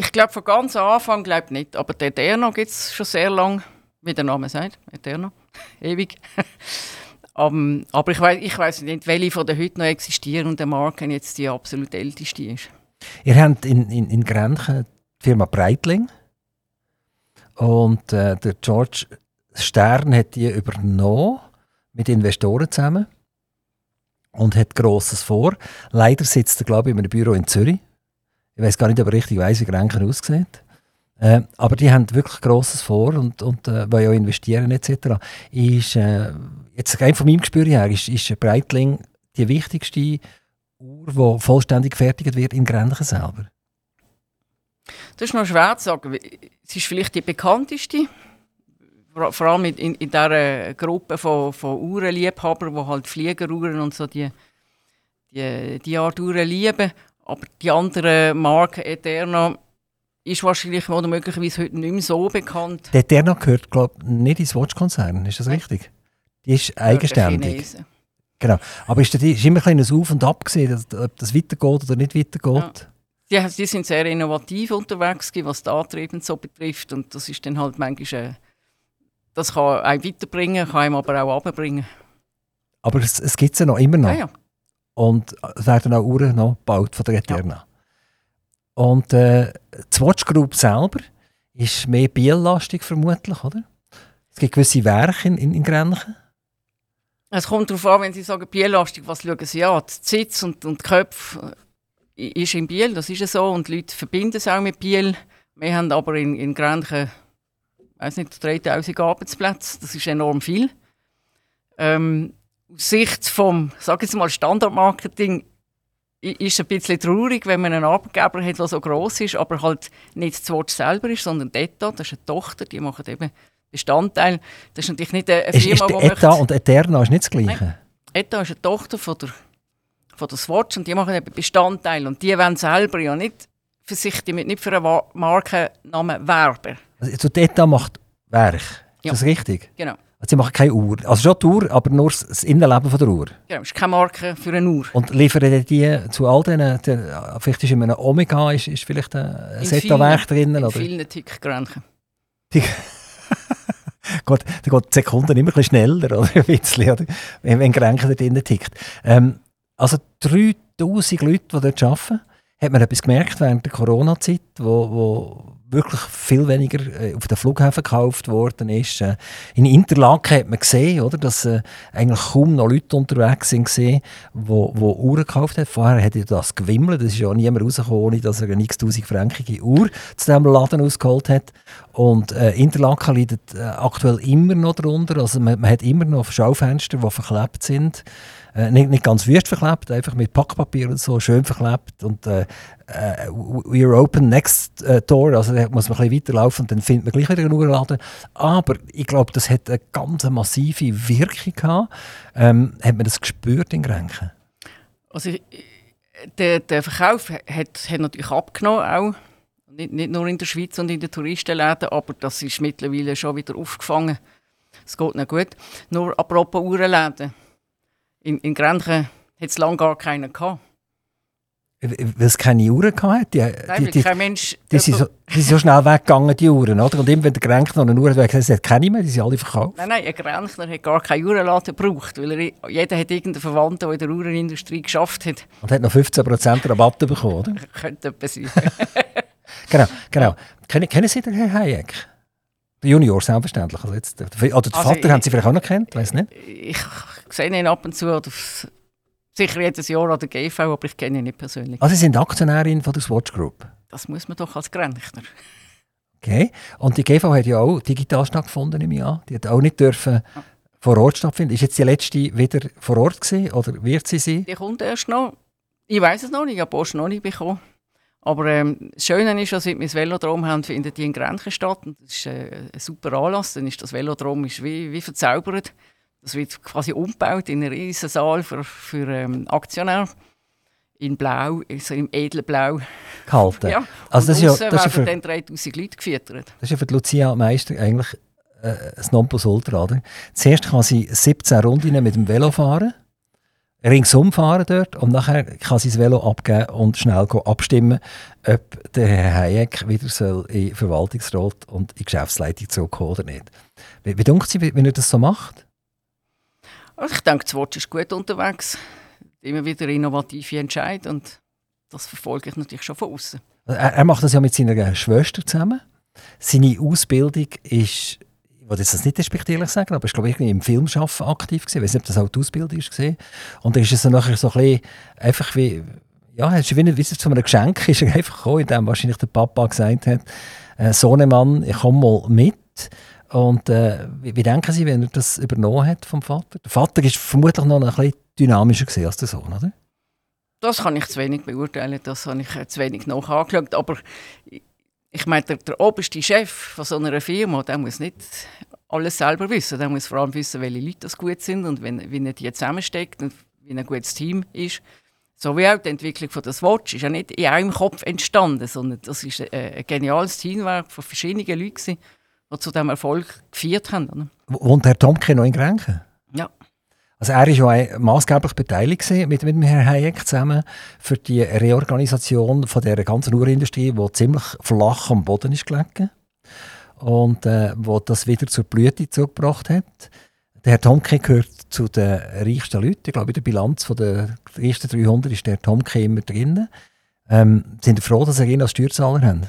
Ich glaube, von ganz Anfang glaub nicht. Aber der Eterno gibt es schon sehr lange, wie der Name sagt. Eterno. Ewig. um, aber ich weiß ich nicht, welche von den heute noch existierenden Marken jetzt die absolut älteste ist. Ihr habt in, in, in Grenchen die Firma Breitling. Und äh, der George Stern hat die übernommen mit Investoren zusammen und hat Grosses vor. Leider sitzt er, glaube ich, in einem Büro in Zürich. Ich weiß gar nicht, ob er richtig weiss, wie Grenken aussieht. Äh, aber die haben wirklich Grosses vor und, und äh, wollen auch investieren etc. Ist, äh, jetzt rein von meinem Gespür her ist, ist Breitling die wichtigste Uhr, die vollständig gefertigt wird in Grenchen selber. Das ist noch schwer zu sagen. Es ist vielleicht die bekannteste, vor allem in, in, in dieser Gruppe von, von Uhrenliebhabern, die halt Fliegeruhren und so die, die, die Art Uhren lieben. Aber die andere Marke Eterna ist wahrscheinlich oder möglicherweise heute nicht mehr so bekannt. Der Eterna gehört, glaube ich, nicht ins Watch-Konzern, ist das richtig? Die ist eigenständig. Genau. Aber ist, das, ist immer ein bisschen Auf und Ab gesehen, ob das weitergeht oder nicht weitergeht? Ja. Die, die sind sehr innovativ unterwegs, was die Antriebe so betrifft. Und das ist dann halt manchmal, äh, das kann einen weiterbringen, kann einem aber auch abbringen. Aber es, es gibt es ja noch immer noch. Ja, ja. Und es werden auch Uhren noch gebaut von der Eterna. Ja. Und äh, die Watch Group selber ist mehr Biellastig vermutlich, oder? Es gibt gewisse Werke in, in, in Grenchen. Es kommt darauf an, wenn Sie sagen Biellastig, was schauen Sie an? Die Sitz und, und die Köpfe äh, ist in Biel, das ist ja so. Und die Leute verbinden es auch mit Biel. Wir haben aber in, in Grenchen, weiß nicht, 3000 Arbeitsplätze. Das ist enorm viel. Ähm, aus Sicht vom, sag jetzt mal, Standardmarketing ist es ein bisschen traurig, wenn man einen Arbeitgeber hat, der so groß ist, aber halt nicht das Wort selber ist, sondern Deta, das ist eine Tochter, die machen eben Bestandteil. Das ist natürlich nicht eine Firma, die Eta möchte... und Eterna ist nicht das Gleiche? Nein. Eta ist eine Tochter von der, von der Swatch und die machen eben Bestandteil und die wollen selber ja nicht für sich, die nicht für einen Markennamen werben. Also die Eta macht Werk, ist ja. das richtig? Genau. Sie machen keine Uhr. Also schon die Uhr, aber nur das Innenleben von der Uhr. Genau, es ist keine Marke für eine Uhr. Und liefern die zu all denen, vielleicht ist in einem Omega ist, ist vielleicht ein Seta-Werk drin? In oder? vielen Tickgrenzen. Gut, dann geht die Sekunde immer ein bisschen schneller, oder? Ein bisschen, oder? Wenn, wenn Grenken da drin tickt. Ähm, also 3000 Leute, die dort arbeiten, hat man etwas gemerkt während der Corona-Zeit, wo, wo wirklich viel weniger äh, auf den Flughäfen gekauft worden ist. Äh, in Interlaken hat man gesehen, oder, dass äh, eigentlich kaum noch Leute unterwegs sind, die Uhren gekauft haben. Vorher hätte das gewimmelt, es ist ja niemand rausgekommen, ohne dass er eine x-tausend fränkige Uhr zu diesem Laden ausgeholt hat. Und äh, Interlaken leidet äh, aktuell immer noch darunter, also man, man hat immer noch Schaufenster, die verklebt sind äh, nicht, nicht ganz wüst verklebt, einfach mit Packpapier und so schön verklebt und äh, äh, we're open next äh, door, also da muss man ein bisschen weiterlaufen und dann findet man gleich wieder einen Uhrladen. Aber ich glaube, das hat eine ganz massive Wirkung gehabt. Ähm, hat man das gespürt in Grenken? Also der, der Verkauf hat, hat natürlich abgenommen auch. Nicht, nicht nur in der Schweiz und in den Touristenläden, aber das ist mittlerweile schon wieder aufgefangen. Es geht nicht gut. Nur apropos Uhrenläden in, in Grenchen hat es lange gar keinen gehabt. Weil es keine Uhren hatte? Die, Nein, die, die, kein Mensch... Die, sind so, die sind so schnell weggegangen, die Uhren, oder? Und immer wenn der Grenchner eine Uhr hat, gesagt, keine mehr, die sind alle verkauft. Nein, nein, ein Grenchner hat gar keine Uhrenladen gebraucht, weil er, jeder hat irgendeinen Verwandten, der in der Uhrenindustrie geschafft hat. Und hat noch 15% Rabatt bekommen, oder? Könnte etwas sein. genau, genau. Kennen, kennen Sie den Herrn Hayek? Der Junior, selbstverständlich. Also jetzt, oder den also Vater ich, haben Sie vielleicht auch noch kennt, weiß nicht? Ich sehe ihn ab und zu, oder sicher jedes Jahr an der GV, aber ich kenne ihn nicht persönlich. Also Sie sind Aktionärin von der Swatch Group? Das muss man doch als Grenzner. Okay. Und die GV hat ja auch digital stattgefunden im Jahr. Die hat auch nicht dürfen vor Ort stattfinden. Ist jetzt die letzte wieder vor Ort gewesen, oder wird sie sein? Die kommt erst noch. Ich weiß es noch nicht, ich habe Post noch nicht bekommen. Aber ähm, das Schöne ist, dass wir das Velodrom haben, findet die in Grenchen statt. Und das ist äh, ein super Anlass. Dann ist das Velodrom ist wie, wie verzaubert. Das wird quasi umgebaut in einen riesen Saal für, für ähm, Aktionäre. In Blau, also im edlen Blau. Gehalten. Ja. Also das ist ja, das ist für, dann 3000 Leute gefüttert. Das ist ja für die Lucia Meister eigentlich äh, das Nonplusultra. Oder? Zuerst kann sie 17 Runden mit dem Velo fahren ringsum fahren dort und nachher kann sie das Velo abgeben und schnell abstimmen, ob der Herr Hayek wieder soll in Verwaltungsrat und in Geschäftsleitung zurückkommen oder nicht. Wie, wie denkt Sie, wenn er das so macht? Also ich denke, das Wort ist gut unterwegs. Immer wieder innovative Entscheidungen und das verfolge ich natürlich schon von außen. Er, macht das ja mit seiner Schwester zusammen. Seine Ausbildung ist, ich jetzt das nicht despektierlich sagen, aber ich glaube, irgendwie im Filmschaffen aktiv gewesen. Ich weiß nicht, ob das auch die Ausbildung war. Und dann ist es dann nachher so ein bisschen, einfach wie, ja, es ist wie, wie zu einem Geschenk ist er einfach gekommen, in dem wahrscheinlich der Papa gesagt hat, äh, Sohnemann, ich komme mal mit. Und äh, wie, denken Sie, wenn er das übernommen hat vom Vater? Der Vater ist vermutlich noch ein bisschen dynamischer gewesen als der Sohn, oder? Das kann ich zu wenig beurteilen, das habe ich zu wenig noch angeschaut. Aber ich meine, der, der oberste Chef von so einer Firma, der muss nicht alles selber wissen. Der muss vor allem wissen, welche Leute das gut sind und wenn, wie er die zusammensteckt und wie ein gutes Team ist. So wie auch die Entwicklung von das Watch ist ja nicht in einem Kopf entstanden, sondern das ist ein, ein geniales Teamwerk von verschiedenen Leuten, die zu diesem Erfolg geführt haben. Wohnt Herr Tomke noch in Grenchen? Ja. Also er war ja maßgeblich beteiligt mit, mit Herrn Hayek zusammen für die Reorganisation von der ganzen Urindustrie, die ziemlich flach am Boden ist gelegen und äh, wo das wieder zur Blüte zugebracht hat. Der Herr Tomke gehört zu den reichsten Leuten. Ich glaube, in der Bilanz von der ersten 300 ist der Tomke immer drin. Ähm, sind Sie froh, dass Sie ihn als Steuerzahler haben?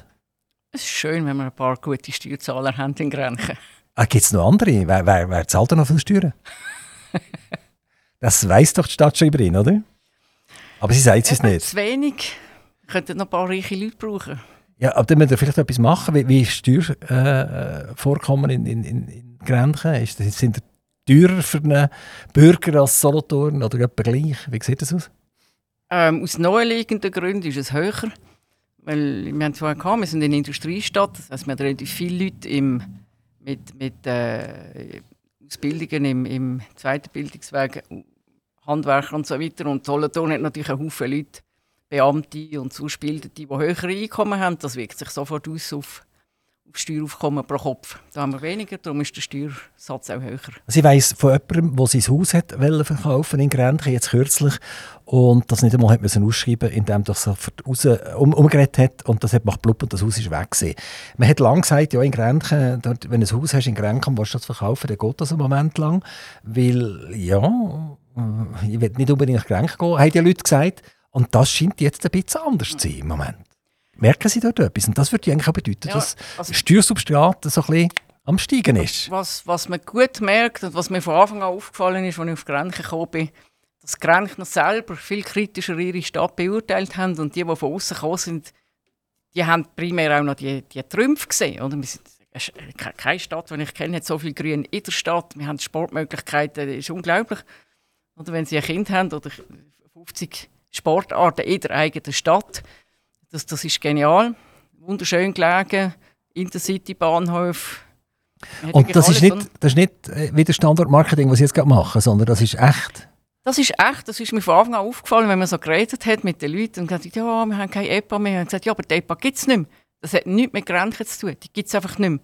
Es ist schön, wenn wir ein paar gute Steuerzahler haben in Grenchen. Ah, Gibt es noch andere? Wer, wer, wer zahlt da noch viel Steuern? das weiß doch die Stadtschreiberin, oder? Aber sie sagt es nicht. Zu wenig. Könnten noch ein paar reiche Leute brauchen. Ja, aber dann müssen wir vielleicht etwas machen. Wie, wie ist Steuervorkommen äh, in, in, in Grenchen? Ist das, sind die teurer für einen Bürger als Solothurn oder etwa gleich? Wie sieht das aus? Ähm, aus naheliegenden Gründen ist es höher. Weil wir haben vorher gehabt, wir sind eine Industriestadt, das heißt, wir haben relativ viele Leute im, mit, mit äh, Ausbildungen im, im zweiten Bildungsweg, Handwerker und so weiter. Und Solothurn hat natürlich einen Haufen Leute, Beamte und Ausgebildete, die höhere Einkommen haben. Das wirkt sich sofort aus auf Steueraufkommen pro Kopf. Da haben wir weniger, darum ist der Steuersatz auch höher. Also weiss von jemandem, der sein Haus hat verkaufen in Grenchen, jetzt kürzlich, und das nicht einmal hat müssen ausschreiben indem er so raus, um, umgeredet hat und das hat macht blub und das Haus ist weg gewesen. Man hat lange gesagt, ja in Grenchen, wenn du ein Haus hast in Grenchen, willst du das verkaufen, dann geht das einen Moment lang, weil, ja, ich will nicht unbedingt nach Grenchen gehen, haben die Leute gesagt, und das scheint jetzt ein bisschen anders zu sein im Moment. Merken Sie dort etwas? Und das würde eigentlich auch bedeuten, ja, dass also, Steuersubstrat so ein bisschen am Steigen ist. Was, was man gut merkt und was mir von Anfang an aufgefallen ist, als ich auf Grenchen gekommen bin, dass die Grenchner selber viel kritischer ihre Stadt beurteilt haben und die, die von außen gekommen sind, die haben primär auch noch die, die Trümpfe gesehen. Oder? Wir sind keine Stadt, die ich kenne, hat so viel Grün in der Stadt. Wir haben Sportmöglichkeiten, das ist unglaublich. Oder wenn Sie ein Kind haben oder 50 Sportarten in der eigenen Stadt, das, das ist genial. Wunderschön gelegen, Intercity-Bahnhof. Und das ist, nicht, das ist nicht äh, wieder Standortmarketing, was Sie jetzt gerade machen, sondern das ist echt? Das ist echt, das ist mir von Anfang an aufgefallen, wenn man so geredet hat mit den Leuten und gesagt ja, wir haben keine EPA mehr. Und gesagt, ja, aber die EPA gibt es nicht mehr. Das hat nichts mit Grenzen zu tun, die gibt es einfach nicht mehr.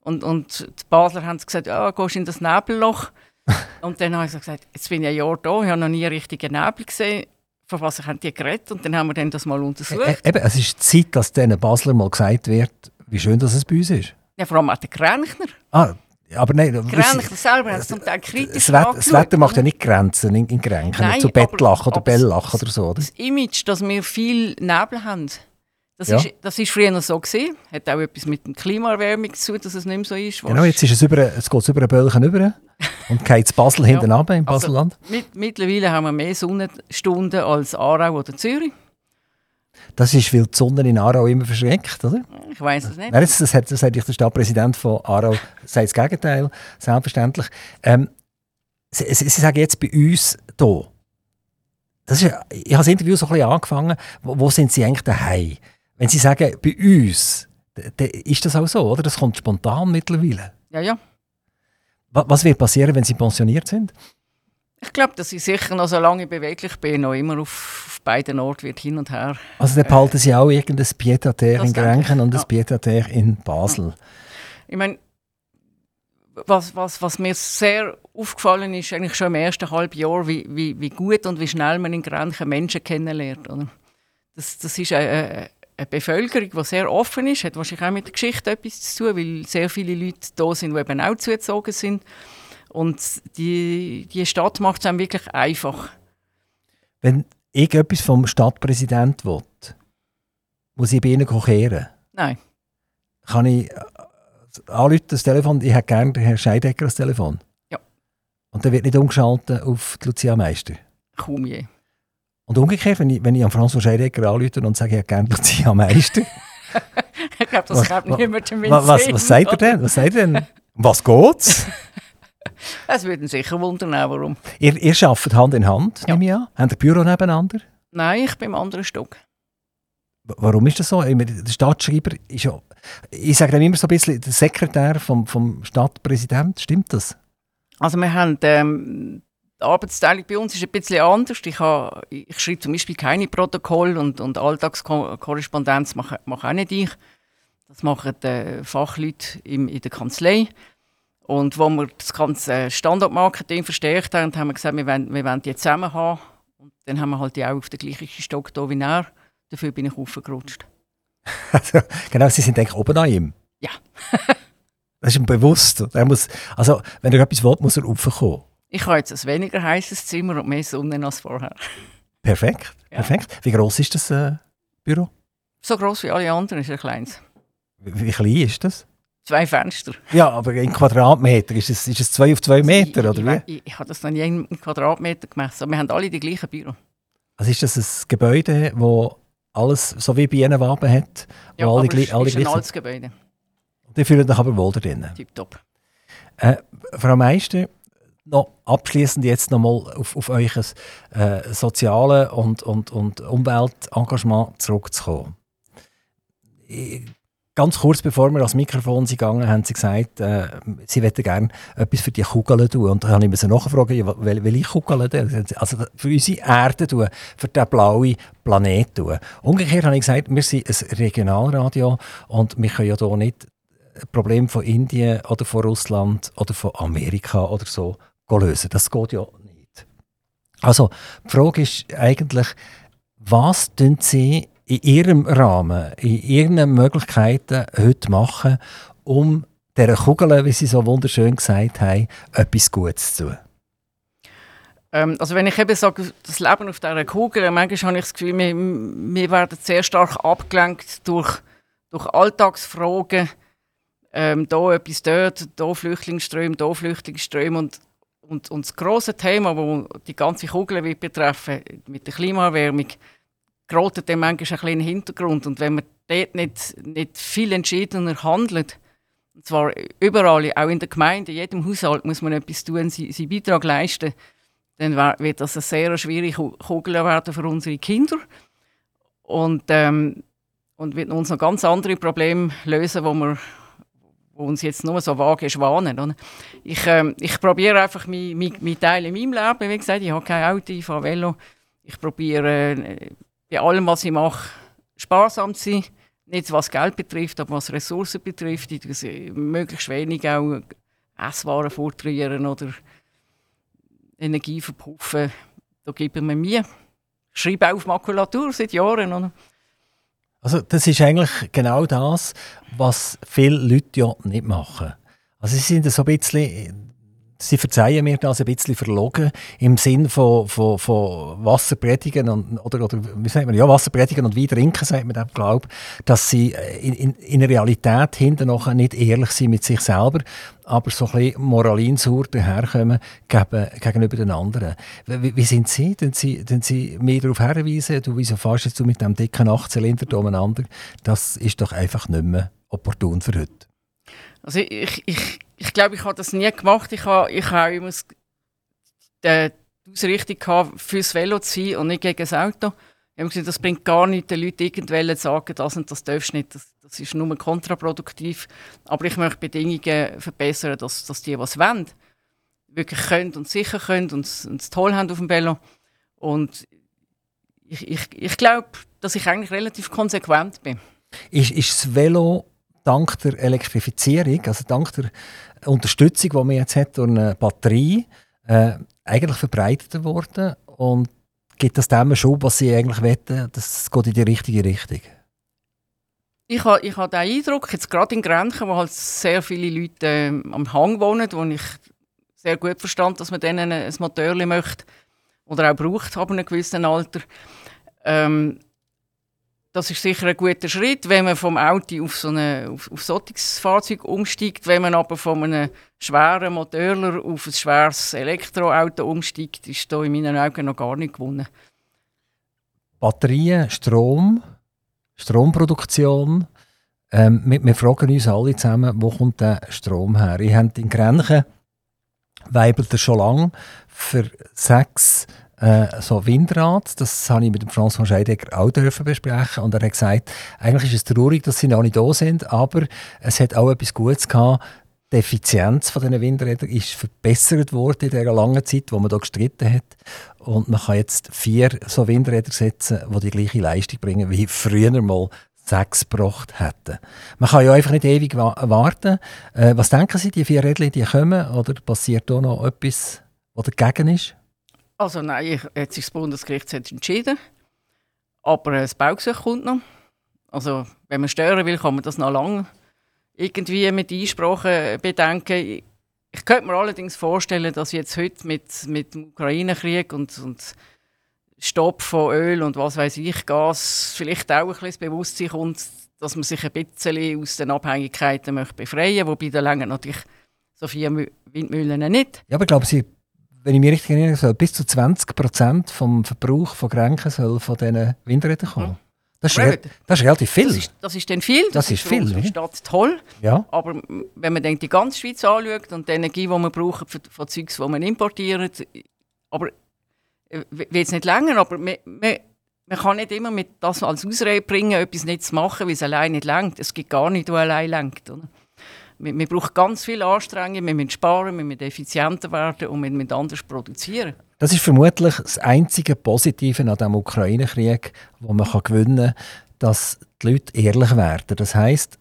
Und, und die Basler haben gesagt, ja, gehst in das Nebelloch. und dann habe ich gesagt, jetzt bin ich ein Jahr da, ich habe noch nie einen richtigen Nebel gesehen. Von was haben die geredet? Und dann haben wir dann das mal untersucht. E eben, es ist Zeit, dass diesen Basler mal gesagt wird, wie schön dass es bei uns ist. Ja, vor allem auch der Grenchner. Ah, aber nein, Grenchen selber haben zum Teil kritisch das, Wetter, das Wetter macht ja nicht Grenzen in, in Grenchen, nein, zu Bettlach oder Bellach oder so. Oder? Das Image, dass wir viel Nebel haben, das, ja. ist, das ist früher noch so gesehen. Hat auch etwas mit der Klimaerwärmung zu tun, dass es nicht mehr so ist. Genau, jetzt ist es über, es geht über ein Böllchen über und geht zu Basel hinten ja. runter, im also Baselland. Also, mit, mittlerweile haben wir mehr Sonnenstunden als Aarau oder Zürich. Das ist, weil die Sonne in Aarau immer verschreckt, oder? Ich weiß es nicht. Nein, das, das, hat, das hat der Stadtpräsident von Aarau sagt das Gegenteil, selbstverständlich. Ähm, sie, sie, sie, sagen jetzt bei uns hier, das ist, ich habe das Interview so ein bisschen angefangen, wo, wo sind Sie eigentlich daheim? Wenn Sie sagen, bei uns, dann ist das auch so, oder? Das kommt spontan mittlerweile. Ja, ja. Was wird passieren, wenn Sie pensioniert sind? Ich glaube, dass ich sicher noch so lange beweglich bin, noch immer auf, auf beiden Orten wird hin und her. Also dann behalten Sie auch irgendein pied in Grenchen und ein ja. pied in Basel. Ich meine, was, was, was mir sehr aufgefallen ist, eigentlich schon im ersten halben Jahr, wie, wie, wie gut und wie schnell man in Grenchen Menschen kennenlernt. Oder? Das, das ist eine, eine Bevölkerung, die sehr offen ist, hat wahrscheinlich auch mit der Geschichte etwas zu tun, weil sehr viele Leute da sind, die eben auch zugezogen sind. Und die, die Stadt macht es einem wirklich einfach. Wenn ich etwas vom Stadtpräsidenten will, muss ich bei Ihnen kehren? Nein. Kann ich anrufen, das Telefon, ich hätte gerne den Herrn Scheidecker das Telefon. Ja. Und der wird nicht umgeschaltet auf die Lucia Meister. Kaum je. Und umgekehrt, wenn ich, wenn ich an François Scheidecker anrufe und sage, ich hätte gerne Lucia Meister. ich glaube, das kommt niemand damit was, was, was sagt er denn? Was sagt er denn? Was geht's? Es würde ihn sicher wundern, warum. Ihr, ihr arbeitet Hand in Hand, Ja. nehme ich an. Habt ihr Büro nebeneinander? Nein, ich bin im anderen Stock. W- Warum ist das so? Der Stadtschreiber ist ja, ich sage dem immer so ein bisschen, der Sekretär vom, vom Stadtpräsident, stimmt das? Also wir haben, ähm, die Arbeitsteilung bei uns ist ein bisschen anders. Ich, habe, ich schreibe zum Beispiel keine Protokolle und, und Alltagskorrespondenz mache, mache auch nicht ich. Das machen die Fachleute im, in der Kanzlei. Und wo wir das ganze Standortmarketing verstärkt haben, haben wir gesagt, wir wollen, wir wollen die zusammen haben. Und dann haben wir halt die auch auf den gleichen Stock da wie er. Dafür bin ich aufgerutscht. Also, genau, Sie sind eigentlich oben an ihm. Ja. das ist ihm bewusst. Er muss, also, wenn er etwas will, muss er raufkommen. Ich habe jetzt ein weniger heißes Zimmer und mehr Sonne als vorher. Perfekt, Ja. perfekt. Wie groß ist das äh, Büro? So groß wie alle anderen ist ein kleines. Wie, wie klein ist das? Zwei Fenster. Ja, aber in Quadratmeter, ist es, ist es zwei auf zwei Meter, ich, oder wie? Ich, ich, habe das noch nie in Quadratmeter gemessen. Aber wir haben alle die gleichen Büro. Also ist das ein Gebäude, wo alles so wie bei einem Waben hat? Ja, alle, aber es alle ist ein altes Gebäude. Die fühlen sich aber wohl da drinnen. Tipptopp. Äh, Frau Meister, noch abschließend jetzt nochmal auf, auf euer äh, soziales und, und, und Umweltengagement zurückzukommen. Ganz kurz bevor wir ans Mikrofon sind gegangen, haben sie gesagt, äh, sie möchten gerne etwas für die Kugeln tun. Und da habe ich mir nachgefragt, ja, wel- welche Kugeln denn? Also für unsere Erde tun, für den blauen Planet tun. Umgekehrt habe ich gesagt, wir sind ein Regionalradio und wir können ja hier nicht Problem von Indien oder von Russland oder von Amerika oder so lösen. Das geht ja nicht. Also, die Frage ist eigentlich, was tun Sie in Ihrem Rahmen, in Ihren Möglichkeiten heute machen, um dieser Kugel, wie Sie so wunderschön gesagt haben, etwas Gutes zu tun? Ähm, also wenn ich eben sage, das Leben auf dieser Kugel, manchmal habe ich das Gefühl, wir, wir werden sehr stark abgelenkt durch, durch Alltagsfragen. Ähm, da etwas dort, da Flüchtlingsströme, da Flüchtlingsströme. Und, und, und das grosse Thema, das die ganze Kugel wird betreffen, mit der Klimaerwärmung, gerät dem manchmal ein bisschen in Hintergrund. Und wenn man dort nicht, nicht viel entschiedener handelt, und zwar überall, auch in der Gemeinde, in jedem Haushalt muss man etwas tun, seinen Beitrag leisten, dann wird das eine sehr schwierige Ku- Kugel werden für unsere Kinder. Und, ähm, und wird uns noch ganz andere Probleme lösen, wo wir uns jetzt nur so vage schwanen. Oder? Ich, ähm, ich probiere einfach meinen mein, mein Teil in meinem Leben. Wie gesagt, ich habe kein Auto, ich fahre Velo. Ich probiere äh, bei allem, was ich mache, sparsam zu sein. Nicht was Geld betrifft, aber was Ressourcen betrifft. Ich möglichst wenig auch Esswaren vortrühren oder Energie verpuffen. Da geben wir mir. Ich schreibe auch auf Makulatur seit Jahren. Oder? Also das ist eigentlich genau das, was viele Leute ja nicht machen. Also sie sind so ein bisschen, sie verzeihen mir das ein bisschen verlogen im Sinn von, von, von Wasser predigen und, oder, oder wie sagt man, ja Wasser predigen und Wein trinken, sagt man dem Glaub, dass sie äh, in, in, in der Realität hinten noch nicht ehrlich sind mit sich selber, aber so ein bisschen moralinsauer daherkommen gegen, gegenüber den anderen. Wie, wie sind Sie? Denn Sie, denn Sie mir darauf hinweisen, du, wieso fährst du mit dem dicken Achtzylinder umeinander? Das ist doch einfach nicht mehr opportun für heute. Also ich, ich, ich, glaube, ich habe das nie gemacht. Ich habe, ich habe immer das- die Ausrichtung gehabt, fürs Velo zu sein und nicht gegen das Auto. Ich habe gesagt, das bringt gar nichts, den Leuten irgendwelche zu sagen, das und das darfst du nicht. Das, das ist nur kontraproduktiv. Aber ich möchte Bedingungen verbessern, dass, dass die, was wollen, wirklich können und sicher können und es toll haben auf dem Velo. Und ich, ich, ich glaube, dass ich eigentlich relativ konsequent bin. Ist, ist das Velo dank der Elektrifizierung, also dank der Unterstützung, die man jetzt hat durch eine Batterie, äh, eigentlich verbreiteter worden und gibt das dem Schub, was Sie eigentlich wetten, das geht in die richtige Richtung? Ich habe ich ha den Eindruck, jetzt gerade in Grenchen, wo halt sehr viele Leute ähm, am Hang wohnen, wo ich sehr gut verstand, dass man denen ein, Motörchen möchte oder auch braucht ab einem gewissen Alter. Ähm, das ist sicher ein guter Schritt, wenn man vom Auto auf so ein auf, auf solches Fahrzeug umsteigt. Wenn man aber von einem schweren Motorler auf ein schweres Elektroauto umsteigt, ist da in meinen Augen noch gar nicht gewonnen. Batterien, Strom, Stromproduktion. Ähm, wir, wir, fragen uns alle zusammen, wo kommt der Strom her? Ich habe in Grenchen weibelt er schon lange für sechs äh, so Windrad. Das habe ich mit dem François Scheidegger auch dürfen besprechen und er hat gesagt, eigentlich ist es traurig, dass sie noch nicht da sind, aber es hat auch etwas Gutes gehabt. Die Effizienz von diesen Windrädern ist verbessert worden in dieser langen Zeit, wo man da gestritten hat. Und man kann jetzt vier so Windräder setzen, die die gleiche Leistung bringen, wie früher mal sechs gebracht hätten. Man kann ja einfach nicht ewig wa warten. Äh, was denken Sie, die vier Rädchen, die kommen, oder passiert da noch etwas, was dagegen ist? Also nein, ich, jetzt ist das Bundesgericht entschieden. Aber das Baugesuch kommt noch. Also wenn man stören will, kann man das noch lange irgendwie mit Einsprachen bedenken. Ich könnte mir allerdings vorstellen, dass jetzt heute mit, mit dem Ukraine-Krieg und, und Stopp von Öl und was weiß ich, Gas, vielleicht auch ein bisschen das Bewusstsein kommt, dass man sich ein bisschen aus den Abhängigkeiten möchte befreien möchte, wobei der länger natürlich so viele Windmühlen nicht. Ja, aber ich glaube, Sie wenn ich mich richtig erinnere, soll bis zu 20 Prozent vom Verbrauch von Grenken soll von diesen Windrädern kommen. Das, ist das ist relativ viel. Das ist, das ist dann viel. Das, das ist, ist viel. Für Stadt toll. Ja. Aber wenn man die ganze Schweiz anschaut und die Energie, die man braucht für, für Zeugs, die man importiert, aber äh, will es nicht länger, aber man, man, man, kann nicht immer mit das als Ausrede bringen, etwas nicht zu machen, weil es allein nicht lenkt. Es gibt gar nicht, wo allein lenkt. Oder? Wir, wir brauchen ganz viel Anstrengung, wir müssen sparen, wir müssen effizienter werden und wir müssen anders produzieren. Das ist vermutlich das einzige Positive an dem Ukraine-Krieg, wo man kann gewinnen kann, dass die Leute ehrlich werden. Das heißt,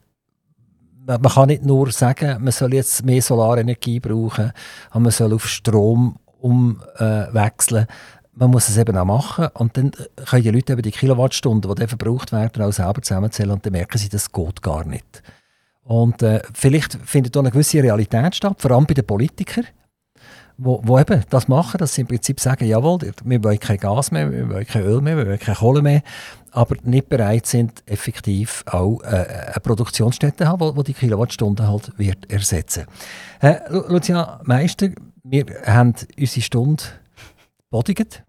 man kann nicht nur sagen, man soll jetzt mehr Solarenergie brauchen, und man soll auf Strom umwechseln. Man muss es eben auch machen und dann können die Leute eben die Kilowattstunden, die dann verbraucht werden, auch selber zusammenzählen und dann merken sie, das geht gar nicht. Und äh, vielleicht findet auch eine gewisse Realität statt, vor allem bei den Politikern, wo, wo eben das machen, dass sie im Prinzip sagen, jawohl, wir wollen kein Gas mehr, wir wollen kein Öl mehr, wir wollen keine Kohle mehr, aber nicht bereit sind, effektiv auch äh, eine Produktionsstätte zu haben, wo die Kilowattstunden halt wird ersetzen. Äh, Lucia Meister, wir haben unsere Stunde bodigt.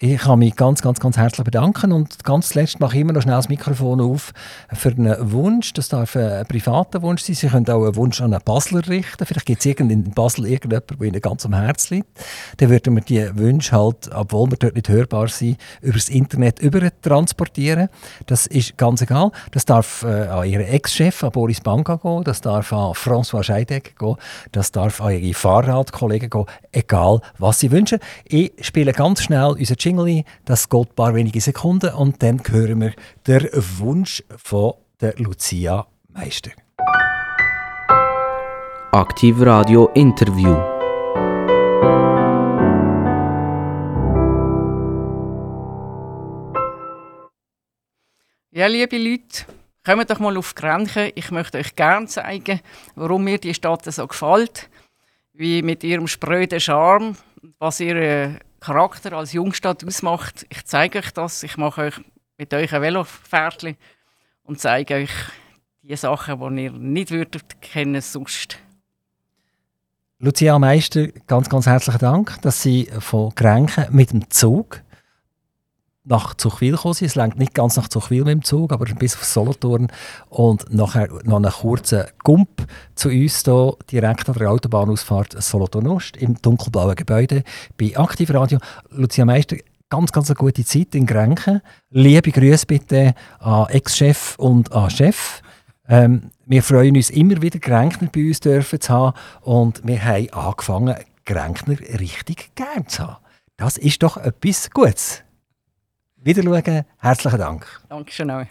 Ich kann mich ganz, ganz, ganz herzlich bedanken und ganz zuletzt mache ich immer noch schnell das Mikrofon auf für einen Wunsch. Das darf ein privater Wunsch sein. Sie können auch einen Wunsch an einen Basler richten. Vielleicht gibt es in Basel irgendjemanden, der Ihnen ganz am Herzen liegt. Dann würden wir die Wünsche halt, obwohl wir dort nicht hörbar sind, über das Internet über transportieren. Das ist ganz egal. Das darf äh, an Ihren Ex-Chef, an Boris Banka gehen. Das darf an François Scheidegger gehen. Das darf an Ihre Fahrradkollegen gehen. Egal, was Sie wünschen. Ich spiele ganz schnell unseren Jingle, das geht ein paar wenige Sekunden und dann hören wir den Wunsch von der Lucia Meister. Aktiv Radio Interview. Ja, liebe Leute, kommt doch mal auf Grenchen. Ich möchte euch gerne zeigen, warum mir die Stadt so gefällt. Wie mit ihrem spröden Charme, was ihre Charakter als Jungstadt ausmacht. Ich zeige euch das. Ich mache euch mit euch ein Velofährtchen und zeige euch die Sachen, die ihr nicht würdet kennen sonst. Lucia Meister, ganz, ganz herzlichen Dank, dass Sie von Grenchen mit dem Zug nach Zuchwil gekommen sind. Es lenkt nicht ganz nach Zuchwil mit dem Zug, aber bis auf Solothurn. Und nachher noch einen kurzen Gump zu uns hier, direkt an der Autobahnausfahrt Solothurn Ost im dunkelblauen Gebäude bei Aktivradio. Lucia Meister, ganz, ganz eine gute Zeit in Grenchen. Liebe Grüße bitte an Ex-Chef und an Chef. Ähm, wir freuen uns immer wieder, Gränkner bei uns dürfen zu haben und wir haben angefangen, Gränkner richtig gern zu haben. Das ist doch etwas Gutes. Wiederschauen, herzlichen Dank. Dankeschön auch.